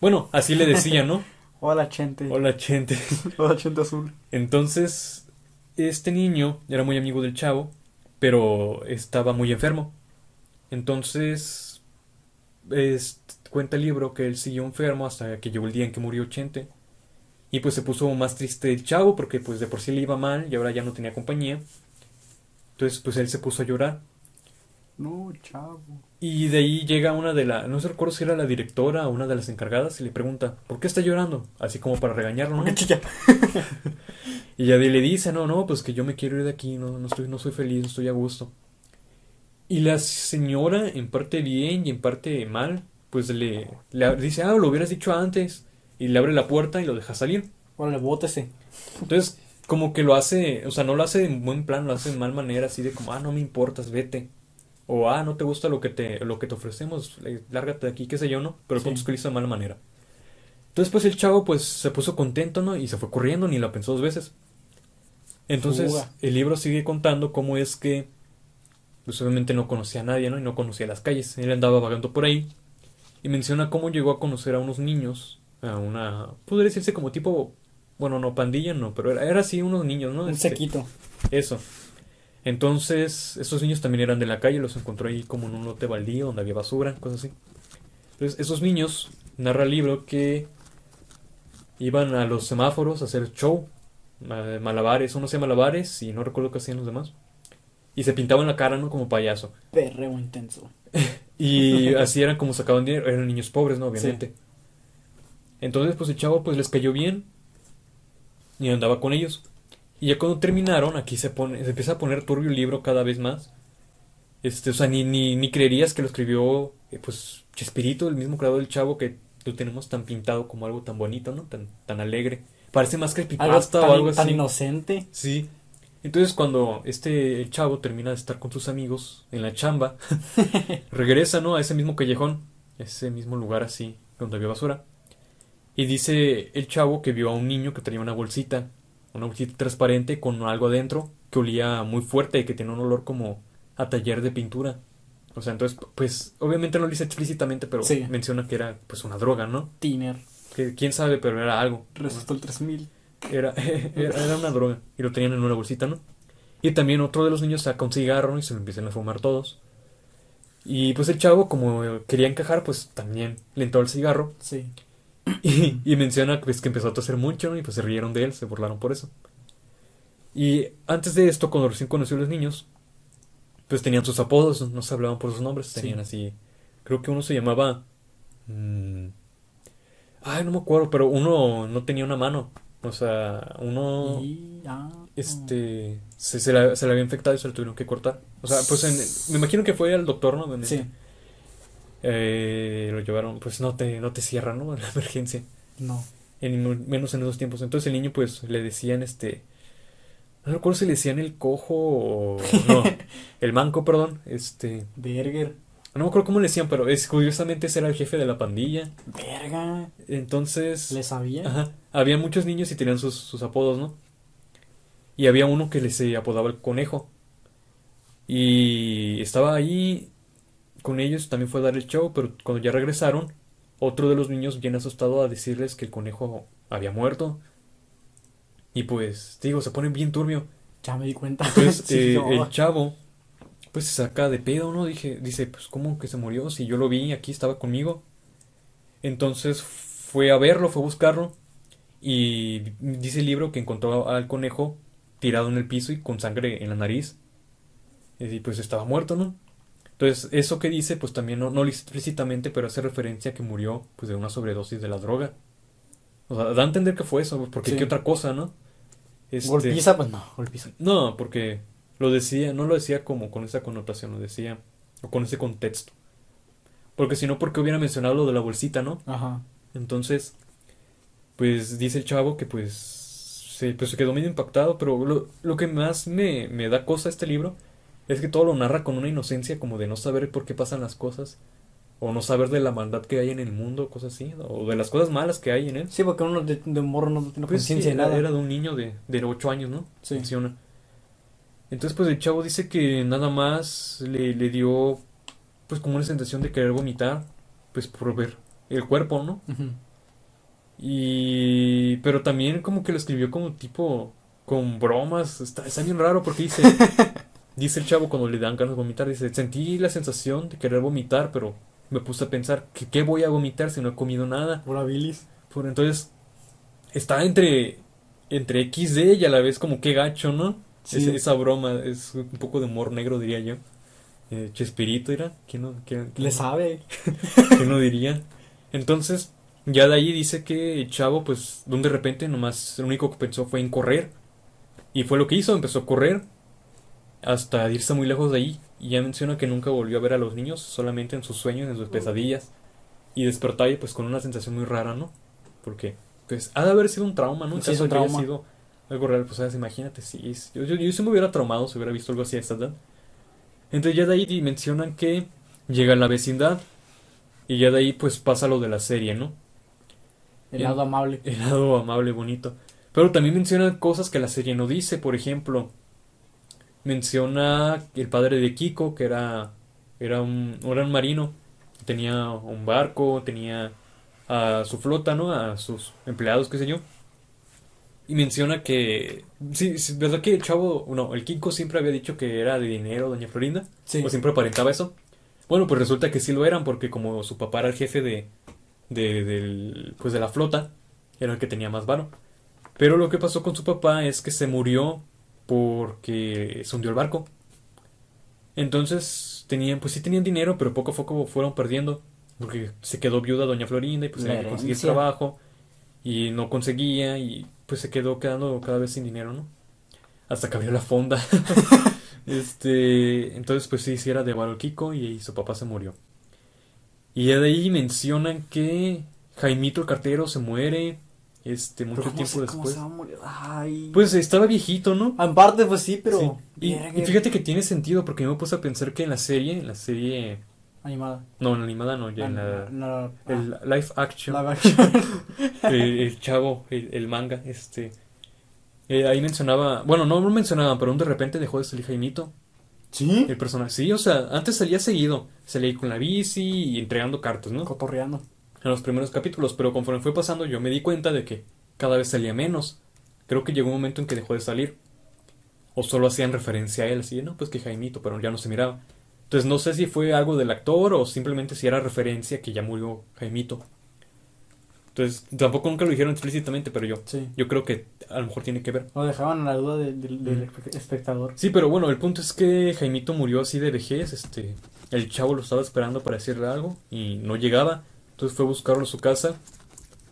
Bueno, así le decía, ¿no? Hola, Chente. Hola, Chente. Hola, Chente Azul. Entonces, este niño era muy amigo del chavo, pero estaba muy enfermo. Entonces, es- cuenta el libro que él siguió enfermo hasta que llegó el día en que murió Chente. Y pues se puso más triste el chavo porque pues de por sí le iba mal y ahora ya no tenía compañía. Entonces pues él se puso a llorar. No, chavo. Y de ahí llega una de las, no recuerdo si era la directora o una de las encargadas y le pregunta, ¿por qué está llorando? Así como para regañarlo, ¿no? Porque chilla. Y ya de- le dice, no, no, pues que yo me quiero ir de aquí, no, no estoy, no soy feliz, no estoy a gusto. Y la señora, en parte bien y en parte mal, pues le, le dice, ah, lo hubieras dicho antes. Y le abre la puerta y lo deja salir. Órale, bótese. Entonces, como que lo hace, o sea, no lo hace en buen plan, lo hace en mal manera, así de como, ah, no me importas, vete. O, ah, no te gusta lo que te, lo que te ofrecemos, eh, lárgate de aquí, qué sé yo, ¿no? Pero el punto Sí. es que lo hizo de mala manera. Entonces, pues el chavo, pues, se puso contento, ¿no? Y se fue corriendo, ni la pensó dos veces. Entonces, el libro sigue contando cómo es que, pues, obviamente no conocía a nadie, ¿no? Y no conocía las calles. Él andaba vagando por ahí. Y menciona cómo llegó a conocer a unos niños, a una, podría decirse como tipo, bueno, no, pandilla, no, pero era, era así unos niños, ¿no? Un Este, sequito. eso. Entonces, esos niños también eran de la calle, los encontró ahí como en un lote baldío donde había basura, cosas así. Entonces, esos niños, narra el libro que iban a los semáforos a hacer show, ma- malabares, uno hacía malabares y no recuerdo qué hacían los demás. Y se pintaban la cara, ¿no? Como payaso. Perreo intenso. Y así eran como sacaban dinero, eran niños pobres, ¿no? Obviamente. Entonces, pues el chavo pues les cayó bien y andaba con ellos. Y ya cuando terminaron, aquí se pone, se empieza a poner turbio el libro cada vez más. Este, o sea, ni, ni, ni creerías que lo escribió, eh, pues, Chespirito, el mismo creador del chavo, que lo tenemos tan pintado como algo tan bonito, ¿no? Tan, tan alegre. Parece más Algo creepypasta tan, o algo tan así. inocente. Sí. Entonces cuando este chavo termina de estar con sus amigos en la chamba, regresa, ¿no? A ese mismo callejón, ese mismo lugar así, donde había basura. Y dice el chavo que vio a un niño que traía una bolsita, una bolsita transparente con algo adentro que olía muy fuerte y que tenía un olor como a taller de pintura. O sea, entonces, pues, obviamente no lo dice explícitamente, pero Sí. menciona que era, pues, una droga, ¿no? Tiner. Que quién sabe, pero era algo. Resultó el 3000. Era, era, era una droga y lo tenían en una bolsita, ¿no? Y también otro de los niños saca un cigarro y se lo empiezan a fumar todos. Y pues el chavo, como quería encajar, pues también le entró el cigarro Sí. Y, y menciona pues, que empezó a toser mucho y pues se rieron de él, se burlaron por eso. Y antes de esto, cuando recién conoció a los niños, pues tenían sus apodos, no se hablaban por sus nombres, Sí. tenían así. Creo que uno se llamaba. mm, ay, no me acuerdo, pero uno no tenía una mano. O sea, uno. Y, ah, Este. Se, se, la- se le había infectado y se lo tuvieron que cortar. O sea, pues en- me imagino que fue al doctor, ¿no? Sí. Eh, lo llevaron, pues no te, no te cierran, ¿no? En la emergencia. No. En, menos en esos tiempos. Entonces el niño, pues, le decían este. No recuerdo si le decían el cojo o. No, el manco, perdón. Este. Berger. No me acuerdo cómo le decían, pero es curiosamente ese era el jefe de la pandilla. Verga. Entonces. ¿Le sabía? Ajá. Había muchos niños y tenían sus, sus apodos, ¿no? Y había uno que les apodaba el conejo. Y estaba ahí con ellos, también fue a dar el show, pero cuando ya regresaron, otro de los niños bien asustado a decirles que el conejo había muerto. Y pues, digo, se pone bien turbio. Ya me di cuenta. Entonces, Sí, eh, no. el chavo, pues se saca de pedo, ¿no? Dije, dice, pues, ¿cómo que se murió? Si yo lo vi, aquí estaba conmigo. Entonces fue a verlo, fue a buscarlo. Y dice el libro que encontró al conejo tirado en el piso y con sangre en la nariz. Y pues estaba muerto, ¿no? Entonces, eso que dice, pues también no, no lo dice explícitamente, pero hace referencia a que murió pues de una sobredosis de la droga. O sea, da a entender que fue eso, porque Sí. qué otra cosa, ¿no? Este, Golpiza, pues no, golpiza. no, porque lo decía, no lo decía como con esa connotación, lo decía o con ese contexto. Porque si no, porque hubiera mencionado lo de la bolsita, ¿no? Ajá. Entonces, pues dice el chavo que pues se, pues, se quedó medio impactado, pero lo, lo que más me, me da cosa este libro es que todo lo narra con una inocencia como de no saber por qué pasan las cosas, o no saber de la maldad que hay en el mundo, cosas así, o de las cosas malas que hay en él. Sí, porque uno de, de morro no tiene Pues sí, conciencia de era, nada. era de un niño de, de 8 años, ¿no? Sí. Menciona. Entonces, pues el chavo dice que nada más le, le dio, pues como una sensación de querer vomitar, pues por ver el cuerpo, ¿no? Ujú. Y... Pero también como que lo escribió como tipo, con bromas, está, está bien raro porque dice, dice el chavo cuando le dan ganas de vomitar, dice, sentí la sensación de querer vomitar, pero me puse a pensar, ¿qué, qué voy a vomitar si no he comido nada? Hola, bilis. Por entonces, está entre, entre XD y a la vez como que gacho, ¿no? Sí. Esa, esa broma, es un poco de humor negro, diría yo. Eh, Chespirito, era, ¿quién no, quién- quién Le no- sabe. quién no diría? Entonces, ya de ahí dice que el chavo, pues, de repente nomás, lo único que pensó fue en correr. Y fue lo que hizo, empezó a correr hasta irse muy lejos de ahí. Y ya menciona que nunca volvió a ver a los niños, solamente en sus sueños, en sus pesadillas. Y despertó ahí, pues, con una sensación muy rara, ¿no? Porque, pues, ha de haber sido un trauma, ¿no? En Sí, caso de que haya sido algo real, pues, ¿sabes? imagínate, sí. es- yo, yo, yo sí me hubiera traumado si hubiera visto algo así a esta edad. Entonces, ya de ahí mencionan que llega a la vecindad. Y ya de ahí, pues, pasa lo de la serie, ¿no? El El- lado amable. El lado amable, bonito. Pero también menciona cosas que la serie no dice. Por ejemplo, menciona el padre de Kiko, que era, era, un, era un marino. Tenía un barco, tenía a su flota, ¿no? A sus empleados, qué sé yo. Y menciona que... Sí, sí, ¿verdad que el chavo... No, el Kiko siempre había dicho que era de dinero, doña Florinda? Sí. ¿O siempre aparentaba eso? Bueno, pues resulta que sí lo eran, porque como su papá era el jefe de, de, del, pues de la flota, era el que tenía más varo. Pero lo que pasó con su papá es que se murió porque se hundió el barco. Entonces, tenían, pues sí tenían dinero, pero poco a poco fueron perdiendo. Porque se quedó viuda doña Florinda y pues tenía que conseguir trabajo. Y no conseguía y pues se quedó quedando cada vez sin dinero, ¿no? Hasta que abrió la fonda. Este, entonces pues sí, sí era de Varo Kiko y, su papá se murió. Y ya de ahí mencionan que Jaimito el cartero se muere, este, mucho ¿cómo tiempo se- cómo después. se? Ay. Pues estaba viejito, ¿no? En parte, pues sí, pero. Sí. Y, y fíjate que tiene sentido porque yo me puse a pensar que en la serie, en la serie, Animada. no, en la animada no, ya en la, No, no, el live action, la versión. el, el chavo, el, el manga, este, eh, ahí mencionaba, bueno, no lo mencionaban, pero de repente dejó de salir Jaimito. ¿Sí? El personaje, sí, o sea, antes salía seguido, salía ahí con la bici y entregando cartas, ¿no? Cotorreando. En los primeros capítulos, pero conforme fue pasando yo me di cuenta de que cada vez salía menos. Creo que llegó un momento en que dejó de salir. O solo hacían referencia a él, así, no, pues que Jaimito, pero ya no se miraba. Entonces no sé si fue algo del actor o simplemente si era referencia que ya murió Jaimito. Entonces tampoco nunca lo dijeron explícitamente, pero yo, Sí. yo creo que a lo mejor tiene que ver. Lo dejaban a la duda del- espectador. Sí, pero bueno, el punto es que Jaimito murió así de vejez, este, el chavo lo estaba esperando para decirle algo y no llegaba, entonces fue a buscarlo a su casa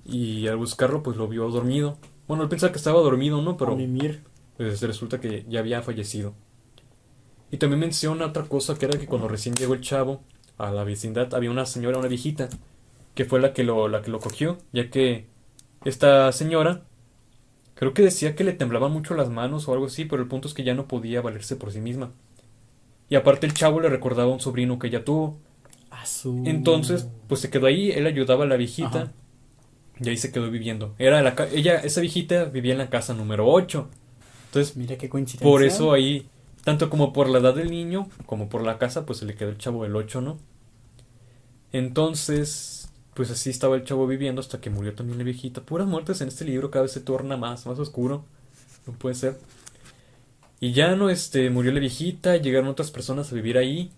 y al buscarlo pues lo vio dormido. Bueno, él pensaba que estaba dormido, ¿no? Pero... Pues resulta que ya había fallecido. Y también menciona otra cosa que era que cuando recién llegó el chavo a la vecindad había una señora, una viejita, que fue la que lo, la que lo cogió, ya que esta señora creo que decía que le temblaban mucho las manos o algo así, pero el punto es que ya no podía valerse por sí misma. Y aparte el chavo le recordaba a un sobrino que ella tuvo. Entonces, pues se quedó ahí, él ayudaba a la viejita Ajá. y ahí se quedó viviendo. Era la ella, esa viejita vivía en la casa número 8. Entonces, Mira qué coincidencia. por eso ahí, tanto como por la edad del niño, como por la casa, pues se le quedó el chavo del 8, ¿no? Entonces, pues así estaba el chavo viviendo hasta que murió también la viejita. Puras muertes en este libro, cada vez se torna más, más oscuro. No puede ser. Y ya no, este, murió la viejita, llegaron otras personas a vivir ahí.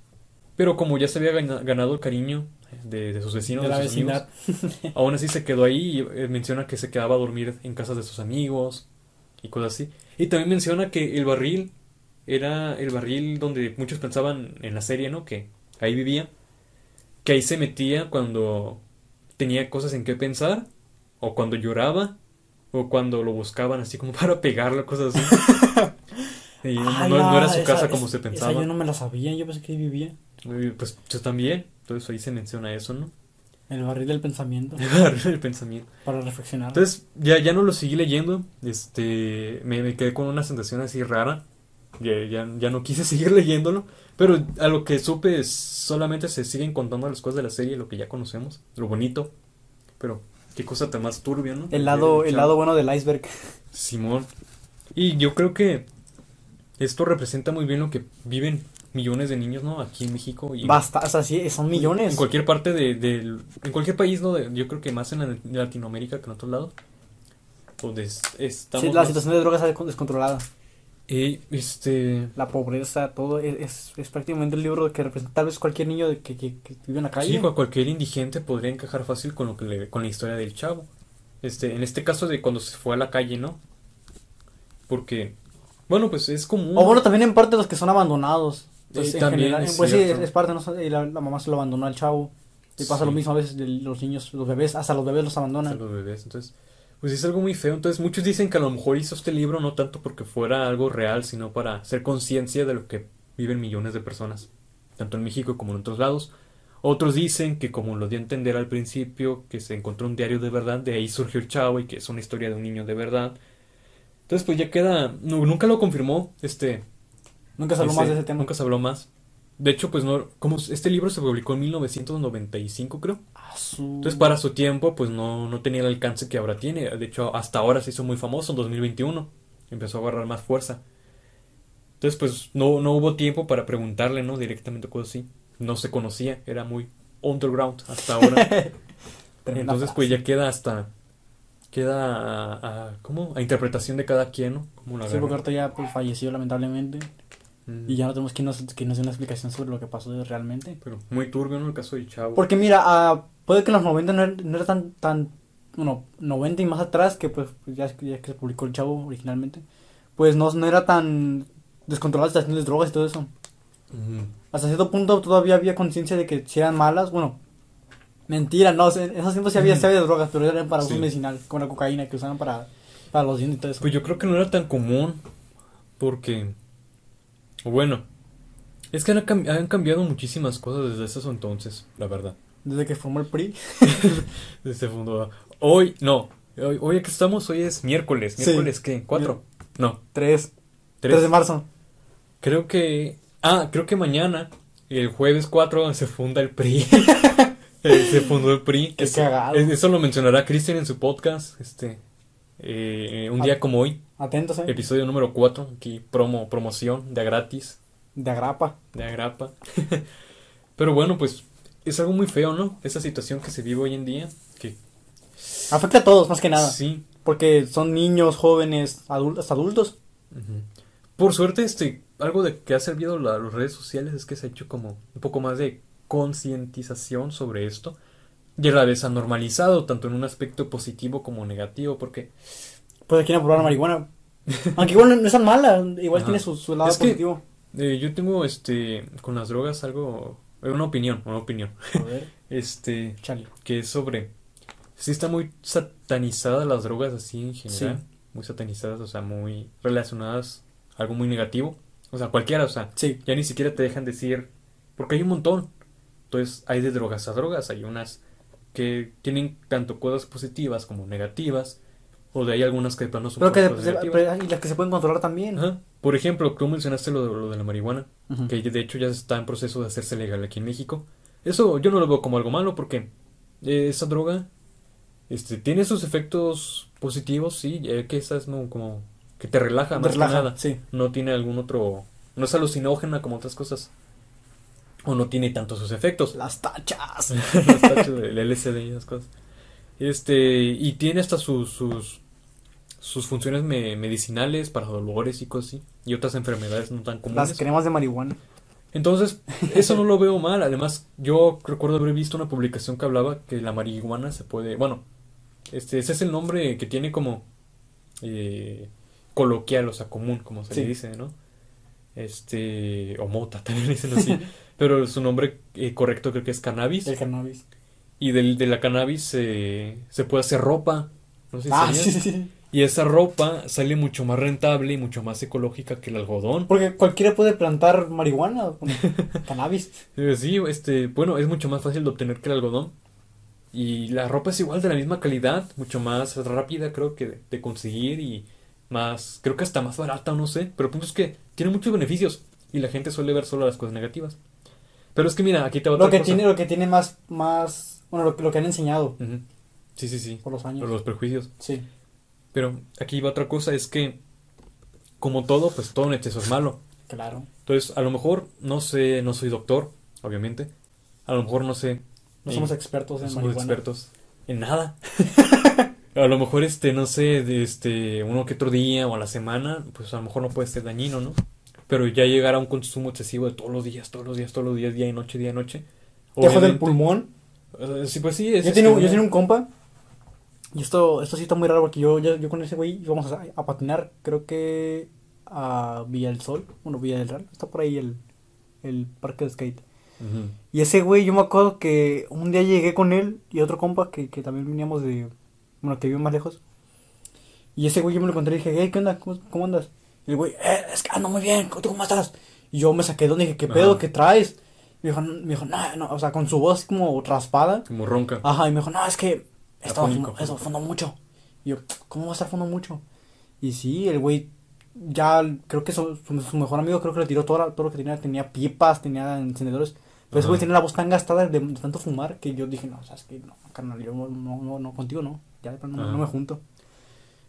Pero como ya se había gana- ganado el cariño de, de sus vecinos, De de, la sus amigos, vecindad. aún así se quedó ahí y eh, menciona que se quedaba a dormir en casas de sus amigos y cosas así. Y también menciona que el barril era el barril donde muchos pensaban en la serie, ¿no? Que ahí vivía. Que ahí se metía cuando tenía cosas en qué pensar, o cuando lloraba, o cuando lo buscaban así como para pegarlo, cosas así. Y no, no- no era su esa- casa como esa- se esa pensaba. yo no me la sabía, yo pensé que ahí vivía. Y, Pues yo también. Entonces ahí se menciona eso, ¿no? El barril del pensamiento. El barril del pensamiento. para reflexionar. Entonces, ya, ya no lo seguí leyendo. Este, me, me quedé con una sensación así rara. Ya, ya, ya no quise seguir leyéndolo. Pero a lo que supe, solamente se siguen contando las cosas de la serie, lo que ya conocemos, lo bonito. Pero, qué cosa tan más turbia, ¿no? el lado, el lado bueno del iceberg. Simón. Y yo creo que esto representa muy bien lo que viven millones de niños, ¿no? Aquí en México y Basta, o sea, sí, son millones. en cualquier parte de, del- en cualquier país, ¿no? De- yo creo que más en la- Latinoamérica que en otros lados. Donde es- estamos Sí, la más- situación de drogas descontrolada. Y este. La pobreza, todo. Es, es, es prácticamente el libro que representa tal vez cualquier niño de que, que, que vive en la calle. Sí, cu- cualquier indigente podría encajar fácil con lo que le- con la historia del chavo. Este, en este caso de cuando se fue a la calle, ¿no? Porque, bueno, pues es común. O bueno, también en parte los que son abandonados. Pues, Sí, en también general, es pues sí, es, parte, ¿no? La, la mamá se lo abandonó al chavo. Y pasa Sí. lo mismo a veces de los niños, los bebés, hasta los bebés los abandonan. los bebés. Entonces, pues es algo muy feo. Entonces, muchos dicen que a lo mejor hizo este libro no tanto porque fuera algo real, sino para hacer conciencia de lo que viven millones de personas, tanto en México como en otros lados. Otros dicen que, como lo dio a entender al principio, que se encontró un diario de verdad, de ahí surgió el chavo y que es una historia de un niño de verdad. Entonces, pues ya queda. no- nunca lo confirmó. Este. Nunca se habló más de ese tema. Nunca se habló más. De hecho, pues no. Como este libro se publicó en 1995, creo. Su- Entonces, para su tiempo, pues no, no tenía el alcance que ahora tiene. De hecho, hasta ahora se hizo muy famoso en 2021. Empezó a agarrar más fuerza. Entonces, pues no, no hubo tiempo para preguntarle, ¿no? Directamente cosas así. No se conocía, era muy underground hasta ahora. Entonces, pues ya queda hasta. Queda a, a- ¿Cómo? A interpretación de cada quien, ¿no? Como la Sí, porque ya pues, falleció lamentablemente. Mm. Y ya no tenemos quien nos, quien nos dé una explicación sobre lo que pasó realmente. Pero muy turbio, ¿no? El caso del chavo. Porque mira, ah, puede que en los 90 no era, no era tan, tan, bueno, 90 y más atrás, que pues ya, ya que se publicó el chavo originalmente, pues no, no era tan descontrolada la de drogas y todo eso. Hasta cierto punto todavía había conciencia de que si eran malas, bueno, mentira, no, en esos tiempos sí había, sí había drogas, pero eran para uso Sí. medicinal, como la cocaína que usaban para, para los dientes y todo eso. Pues yo creo que no era tan común porque, bueno, es que han, han cambiado muchísimas cosas desde ese entonces, la verdad. Desde que formó el PRI. Desde fundó. Hoy, no, hoy, hoy que estamos, hoy es miércoles. Sí. ¿Miércoles qué? ¿Cuatro? No, 3, 3 tres. de marzo. Creo que, ah, creo que mañana, el jueves 4, se funda el PRI. Eh, se fundó el PRI. Qué Eso- cagado. Eso lo mencionará Cristian en su podcast, este, eh, un día como hoy. Atentos, eh. Episodio número 4, aquí promo, promoción de gratis, De agrapa. de agrapa. Pero bueno, pues es algo muy feo, ¿no? Esa situación que se vive hoy en día, que Afecta a todos, más que nada. sí. Porque son niños, jóvenes, adultos, adultos. Por suerte, este, algo de que ha servido la- las redes sociales es que se ha hecho como un poco más de concientización sobre esto. Y a la vez ha normalizado, tanto en un aspecto positivo como negativo, porque Pues quieren probar la marihuana. Aunque igual no, no es tan mala, igual Ajá. tiene su, su lado Es que- positivo. eh, yo tengo, este, con las drogas algo, eh, una opinión, una opinión. A ver, Este, chale. que es sobre sí están muy satanizadas las drogas así en general, Sí. muy satanizadas, o sea, muy relacionadas a algo muy negativo, o sea, cualquiera, o sea, Sí. ya ni siquiera te dejan decir, porque hay un montón, entonces hay de drogas a drogas, hay unas que tienen tanto cosas positivas como negativas, o de ahí algunas que de plano son Pero que se- pero- y las que se pueden controlar también. Ajá. Por ejemplo, tú mencionaste lo, lo de la marihuana, que de hecho ya está en proceso de hacerse legal aquí en México. Eso yo no lo veo como algo malo porque eh, esa droga este, tiene sus efectos positivos, sí, ya que esa es no, como que te relaja más que nada. sí. No tiene algún otro, no es alucinógena como otras cosas. O no tiene tanto sus efectos. Las tachas. Los tachos del LSD y esas cosas. Este, y tiene hasta sus, sus, sus funciones me- medicinales para dolores y cosas así. Y otras enfermedades no tan comunes. Las cremas de marihuana. Entonces, eso no lo veo mal. Además, yo recuerdo haber visto una publicación que hablaba que la marihuana se puede. Bueno, este, ese es el nombre que tiene como eh, coloquial, o sea, común, como se Sí. le dice, ¿no? Este, o mota, también le dicen así. Pero su nombre eh, correcto creo que es cannabis. El cannabis. Y del, de la cannabis se se puede hacer ropa. No sé si Ah, sí, sí. Y esa ropa sale mucho más rentable y mucho más ecológica que el algodón. Porque cualquiera puede plantar marihuana cannabis. Eh, Sí, este, bueno, es mucho más fácil de obtener que el algodón. Y la ropa es igual de la misma calidad, mucho más rápida creo que de, de conseguir y más, creo que hasta más barata, no sé. Pero el punto es que tiene muchos beneficios y la gente suele ver solo las cosas negativas. Pero es que mira, aquí te va Lo otra que cosa. tiene, lo que tiene más, más, bueno, lo, que- lo que han enseñado. Sí, sí, sí. por los años. Por los prejuicios. Sí. Pero aquí va otra cosa, es que como todo, pues todo en exceso es malo. Claro. Entonces, a lo mejor, no sé, no soy doctor, obviamente. A lo mejor no sé. No somos expertos no en somos marihuana. expertos en nada. A lo mejor, este, no sé, de este, uno que otro día o a la semana, pues a lo mejor no puede ser dañino, ¿no? Pero ya llegar a un consumo excesivo de todos los días, todos los días, todos los días, día y noche, día y noche. Te jode el pulmón. Eh, sí, pues sí, es Yo tenía, yo un compa. Y esto, esto sí está muy raro porque yo, yo, yo con ese güey íbamos a, a patinar, creo que a Villa del Sol. Bueno, Villa del Real. Está por ahí el, el parque de skate. Y ese güey, yo me acuerdo que un día llegué con él y otro compa que, que también veníamos de. Bueno, que vive más lejos. Y ese güey yo me lo encontré y dije, hey, ¿qué onda? ¿Cómo, cómo andas? Y el güey, eh, es que ando muy bien, ¿tú cómo estás? Y yo me saqué donde dije, ¿qué pedo? Ajá. ¿Qué traes? Y me dijo, me dijo, no, no, o sea, con su voz como raspada. Como ronca. Ajá, y me dijo, no, es que estaba fundo, eso, fondo mucho. Y yo, ¿cómo va a estar fondo mucho? Y sí, el güey, ya creo que su, su, su mejor amigo creo que le tiró todo, la- todo lo que tenía, tenía pipas, tenía encendedores. Pero ese güey tenía la voz tan gastada de, de tanto fumar que yo dije, no, sabes que no, carnal, yo no, no, no, contigo no, ya no, no me junto.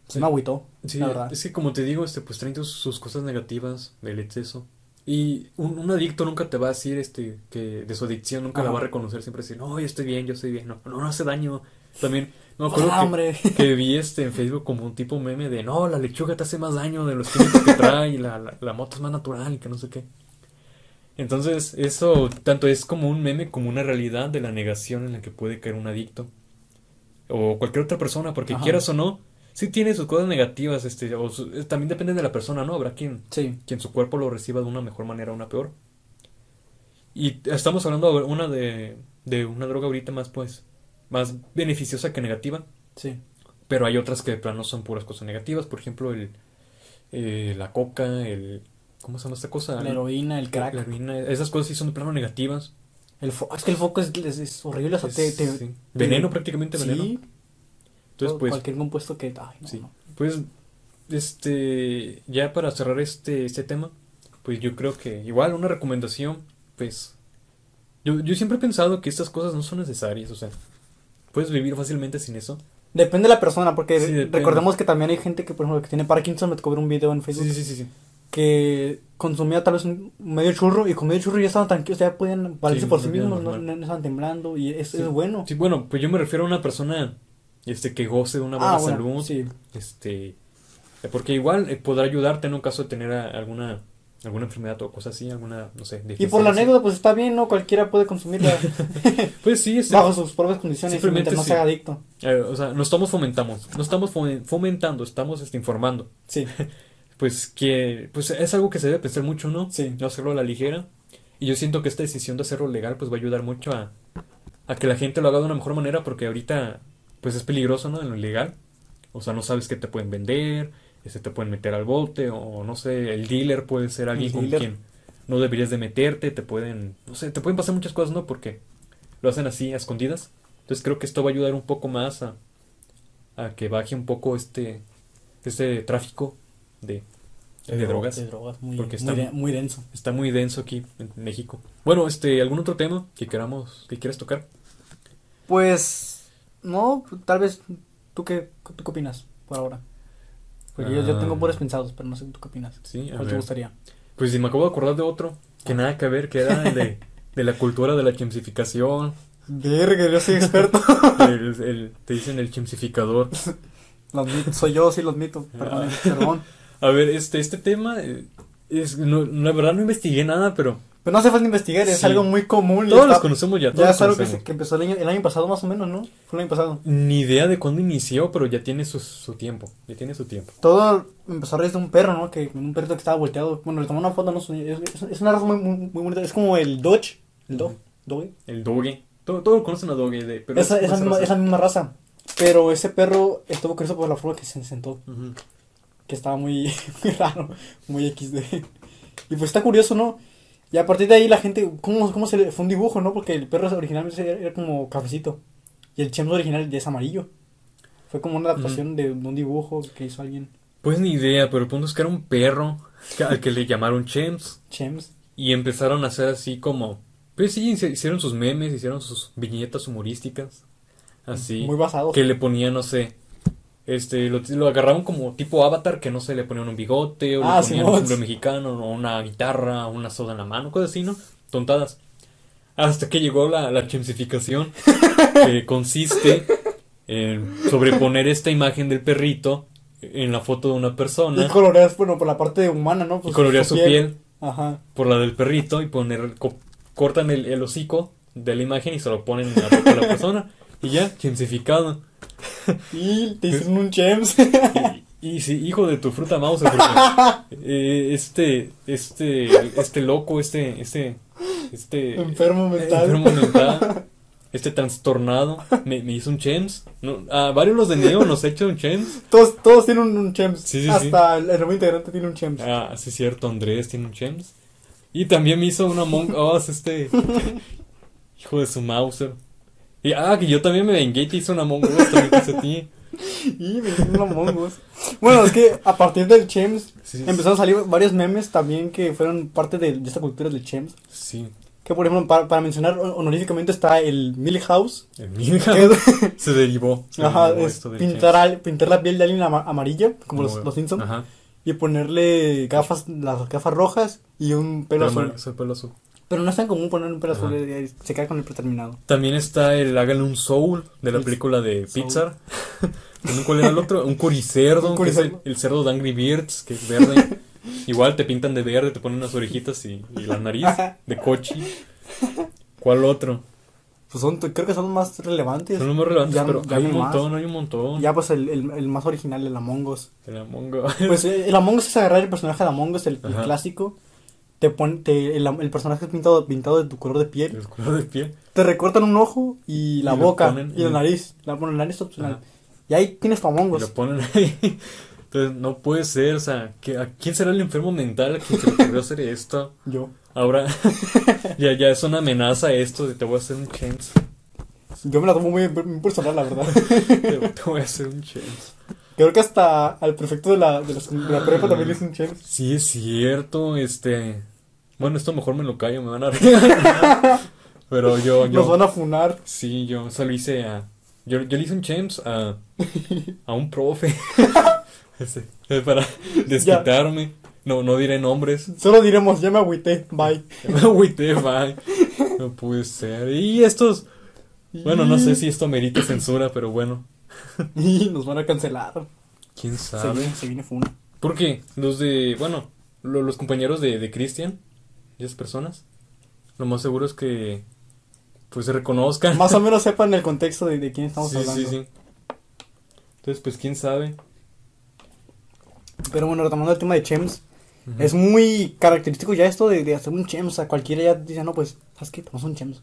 Se Sí. me agüitó, Sí, la verdad. es que como te digo, este, pues traen sus- cosas negativas del exceso. Y un, un adicto nunca te va a decir este que de su adicción nunca la va a reconocer, siempre decir, no, yo estoy bien, yo estoy bien, no, no, no hace daño. También, me acuerdo Ah, que, hombre. que vi este en Facebook como un tipo meme de, no, la lechuga te hace más daño de los químicos que trae, y la, la, la moto es más natural y que no sé qué. Entonces, eso tanto es como un meme como una realidad de la negación en la que puede caer un adicto. O cualquier otra persona, porque Ajá. quieras o no, sí tiene sus cosas negativas, este, o su- eh, también depende de la persona, ¿no? Habrá quien, Sí, quien su cuerpo lo reciba de una mejor manera o una peor. Y estamos hablando de una de, de una droga ahorita más, pues, más beneficiosa que negativa, sí. pero hay otras que de plano son puras cosas negativas, por ejemplo, el, eh, la coca, el, ¿cómo se llama esta cosa? La heroína, el crack. La heroína, esas cosas sí son de plano negativas. El fo- es que el foco es, es, es horrible, o sea, te, Es- te- sí. te- Veneno, prácticamente veneno. Sí, Entonces, o pues, cualquier compuesto que... Ay, no, Sí. no. Pues, este, ya para cerrar este, este tema, pues yo creo que igual una recomendación, pues, yo, yo siempre he pensado que estas cosas no son necesarias, o sea, puedes vivir fácilmente sin eso. Depende de la persona, porque Sí, recordemos que también hay gente que, por ejemplo, que tiene Parkinson, me tocó ver un video en Facebook, sí, sí, sí. sí. que consumía tal vez un medio churro y con medio churro ya estaban tranquilos, ya podían valerse Sí, por sí mismos, no, no estaban temblando y es, Sí. es bueno. Sí, bueno, pues yo me refiero a una persona, este, que goce de una buena ah, bueno, salud, sí. este, porque igual eh, podrá ayudarte en un caso de tener a- alguna, alguna enfermedad o cosa así, alguna, no sé, Y por la anécdota, pues está bien, ¿no? Cualquiera puede consumirla Pues sí, bajo sus propias condiciones Simplemente no sí. se haga adicto. eh, o sea, no estamos fomentamos, no estamos fomen- fomentando, estamos este, informando. Sí, pues que pues es algo que se debe pensar mucho, ¿no? Sí. No hacerlo a la ligera. Y yo siento que esta decisión de hacerlo legal pues va a ayudar mucho a, a que la gente lo haga de una mejor manera porque ahorita pues es peligroso, ¿no? En lo ilegal. O sea, no sabes qué te pueden vender, este te pueden meter al bote o no sé, el dealer puede ser alguien con quien no deberías de meterte, te pueden, no sé, te pueden pasar muchas cosas, ¿no? Porque lo hacen así a escondidas. Entonces creo que esto va a ayudar un poco más a, a que baje un poco este este tráfico de, de drogas. De drogas, muy, Porque está- muy denso. Está muy denso aquí en México. Bueno, este, ¿algún otro tema que queramos, que quieras tocar? Pues, no, tal vez, ¿tú qué, tú qué opinas por ahora? Porque yo, yo tengo Ah. puros pensados, pero no sé tú qué opinas. Sí, a ¿Cuál te ver. gustaría? Pues sí, me acabo de acordar de otro, que nada que ver, que era el de, de la cultura de la chimsificación. Verga, yo soy experto. El, el- te dicen el chimsificador. los soy yo, sí, los mitos. Perdón, perdón. A ver, este, este tema, eh, es, no, la verdad no investigué nada, pero Pero no hace falta investigar, es Sí. algo muy común. todos está- los conocemos ya, todos Ya es algo que, conocemos. se- que empezó el año, el año pasado más o menos, ¿no? Fue el año pasado. Ni idea de cuándo inició, pero ya tiene su, su tiempo, ya tiene su tiempo. Todo empezó a raíz de un perro, ¿no? Que un perrito que estaba volteado. Bueno, le tomó una foto, no sé, es, es- una raza muy, muy, muy bonita. Es como el Dodge. El Dog. Doge. El doge. Todo, todos conocen a doge, de, pero Esa, es esa, misma, esa misma raza. Pero ese perro estuvo curioso por la forma que se sentó. Que estaba muy, muy raro. Muy XD. Y pues está curioso, ¿no? Y a partir de ahí la gente. ¿Cómo, cómo se le.? Fue un dibujo, ¿no? Porque el perro originalmente era, como cafecito. Y el Chems original ya es amarillo. Fue como una adaptación de, de un dibujo que hizo alguien. Pues ni idea, pero el punto es que era un perro al que le llamaron Chems Chems. y empezaron a hacer así como... Pues sí, hicieron sus memes, hicieron sus viñetas humorísticas, así, Muy basado. que le ponían, no sé, este, lo, lo agarraban como tipo avatar, que no sé, le ponían un bigote, o Ah, le ponían Simón. un sombrero mexicano, o una guitarra, o una soda en la mano, cosas así, ¿no? Tontadas. Hasta que llegó la, la chemsificación, que consiste eh, sobreponer esta imagen del perrito en la foto de una persona Y coloreas, bueno, por la parte humana, ¿no? y Pues, colorear su piel Ajá. por la del perrito y poner co- cortan el, el hocico de la imagen y se lo ponen en la foto de la persona y ya, gensificado. Y te hicieron un chems. Y, y sí, hijo de tu fruta mouse, porque eh, este, este, este loco, este, este, este Enfermo mental. enfermo mental, este trastornado, me, me hizo un chems. No, a varios los de Neo nos ha hecho un chems. Todos, todos tienen un, un chems. Sí, sí, Hasta el nuevo integrante tiene un chems. Ah, sí es cierto, Andrés tiene un chems. Y también me hizo una Among Us, este hijo de su Mauser. Y ah, que yo también me vengué y te hice una Among Us, también te hice a ti. Y me hicieron un Among Us. Bueno, es que a partir del chems Sí, empezaron a salir varios memes también que fueron parte de, de esta cultura del chems. sí. Que por ejemplo, para, para mencionar hon- honoríficamente está el Milhouse. El Milhouse se derivó. se ajá, derivó es pintar, al- pintar la piel de alguien ama- amarilla, como los, Como- los Simpsons. Ajá. Y ponerle gafas, las gafas rojas y un pelo Pero azul. mar- es el pelo azul. Pero no es tan común poner un pelo azul, se cae con el preterminado. También está el Háganle un Soul de la El película de Soul. Pixar. ¿Cuál era el otro? Un curicerdo, Un que es el, curicerdo. el cerdo de Angry Birds, que es verde. Igual te pintan de verde, te ponen unas orejitas y, y la nariz de cochi. ¿Cuál otro? Pues son, creo que son los más relevantes. Son los más relevantes, Ya- pero ya hay un más. montón, hay un montón. Ya pues el, el, el más original, el Among Us. El Among Us. Pues el Among Us es agarrar el personaje de Among Us, el, el clásico. Te pone, te, el, el personaje es pintado, pintado de tu color de piel. El color de piel. Te recortan un ojo y la Y boca ponen y la nariz. La, bueno, la nariz opcional. Y ahí tienes tu Among Y lo ponen ahí. Entonces, no puede ser, o sea, ¿qué- ¿a quién será el enfermo mental a quien se le ocurrió hacer esto? Yo. Ahora, ya, ya es una amenaza esto de te voy a hacer un chance. Yo me la tomo muy, muy personal, la verdad. Te, te voy a hacer un chance. Creo que hasta al prefecto de la, de de la prepa también le hice un chance. Sí, es cierto, este... Bueno, esto mejor me lo callo, me van a. Pero yo, Nos van a funar. Sí, yo se lo hice a... Yo, yo le hice un chance a... A un profe. Ese, es para desquitarme. No, no diré nombres. Solo diremos, ya me agüité, bye. Me agüité, bye. No puede ser. Y estos... Bueno, no sé si esto merita censura, pero bueno. Y nos van a cancelar. ¿Quién Se sabe? viene, se viene funa. Porque los de, bueno, lo- los compañeros de, de Christian, esas personas, lo más seguro es que, pues, se reconozcan. Más o menos sepan el contexto de, de quién estamos sí, hablando. sí, sí. Entonces, pues, quién sabe. Pero bueno, retomando el tema de Chems, es muy característico ya esto de, de hacer un Chems. O sea, cualquiera ya dice, no, pues, ¿sabes qué? Tenemos un Chems.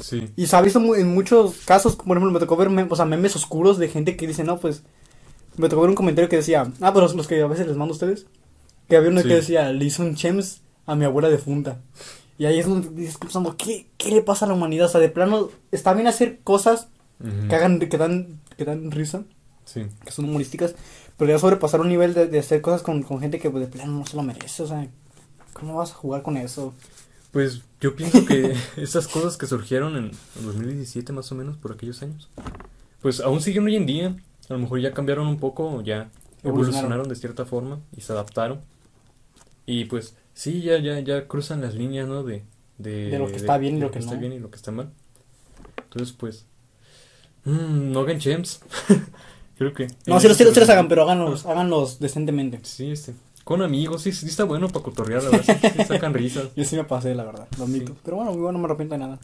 Sí, Y se ha visto en muchos casos, por ejemplo, me tocó ver o sea, memes oscuros de gente que dice, no, pues, me tocó ver un comentario que decía, ah, pero los, los que a veces les mando a ustedes, que había uno Sí. que decía, le hizo un Chems a mi abuela defunta. Y ahí es donde dices, pensando, ¿qué, ¿qué le pasa a la humanidad? O sea, de plano, está bien hacer cosas que hagan, que dan, que dan risa, sí. que son humorísticas, pero ya sobrepasar un nivel de, de hacer cosas con, con gente que pues, de plano no se lo merece, o sea, ¿cómo vas a jugar con eso? Pues, yo pienso que esas cosas que surgieron en, en 2017, más o menos, por aquellos años, pues, aún siguen hoy en día. A lo mejor ya cambiaron un poco, ya Evolucionaron. de cierta forma y se adaptaron. Y pues sí, ya ya ya cruzan las líneas, ¿no? De, de, De lo que está bien y lo que está no. bien y lo que está mal. Entonces, pues mm, no hagan chems. Creo que No, si los sí, sí los hagan, pero háganlos, háganlos decentemente. Sí, este, con amigos, sí, sí está bueno para cotorrear, la verdad, sí, sí sacan risas. Yo sí me pasé, la verdad, lo admito. Pero bueno, bueno, no me arrepiento de nada.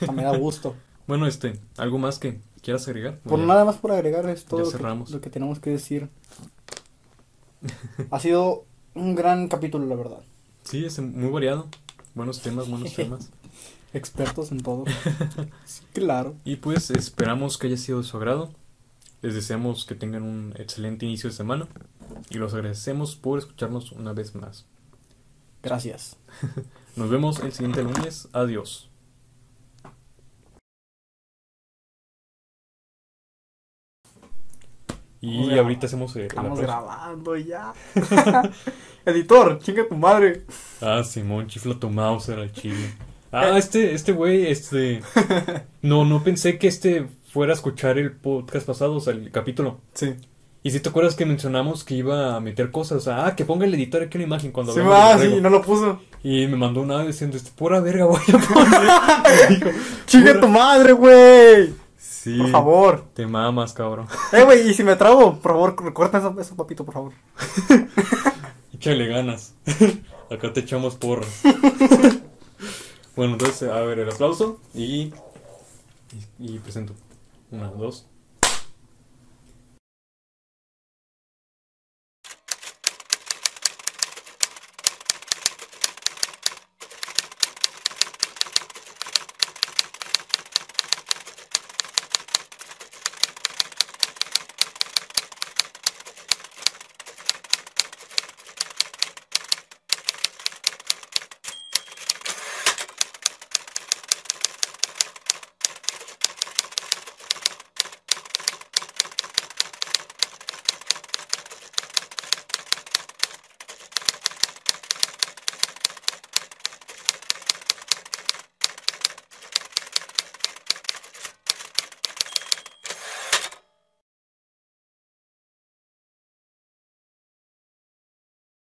O sea, me da gusto. Bueno, este, algo más que quieras agregar. Por Ya. nada más por agregar es todo lo que, lo que tenemos que decir. Ha sido un gran capítulo, la verdad. Sí, es muy variado. Buenos temas, buenos temas. Expertos en todo. Claro. Y pues esperamos que haya sido de su agrado. Les deseamos que tengan un excelente inicio de semana. Y los agradecemos por escucharnos una vez más. Gracias. Nos vemos el siguiente lunes. Adiós. Y ahorita hacemos eh, Estamos grabando ya. Editor, chinga tu madre. Ah, Simón, chifla tu mouse al chile. Ah, este, este güey, este. No, no pensé que este fuera a escuchar el podcast pasado, o sea, el capítulo. Sí. Y si te acuerdas que mencionamos que iba a meter cosas, ah, que ponga el editor aquí una imagen cuando sí, va sí, no lo puso. Y me mandó una vez diciendo, este, pura verga voy a poner. tu madre, güey. Sí. Por favor. Te mamas, cabrón. Eh, güey, y si me trago, por favor, corta eso, eso papito, por favor. Échale ganas. Acá te echamos porras. bueno, entonces, a ver, el aplauso y, y, y presento. Una, dos,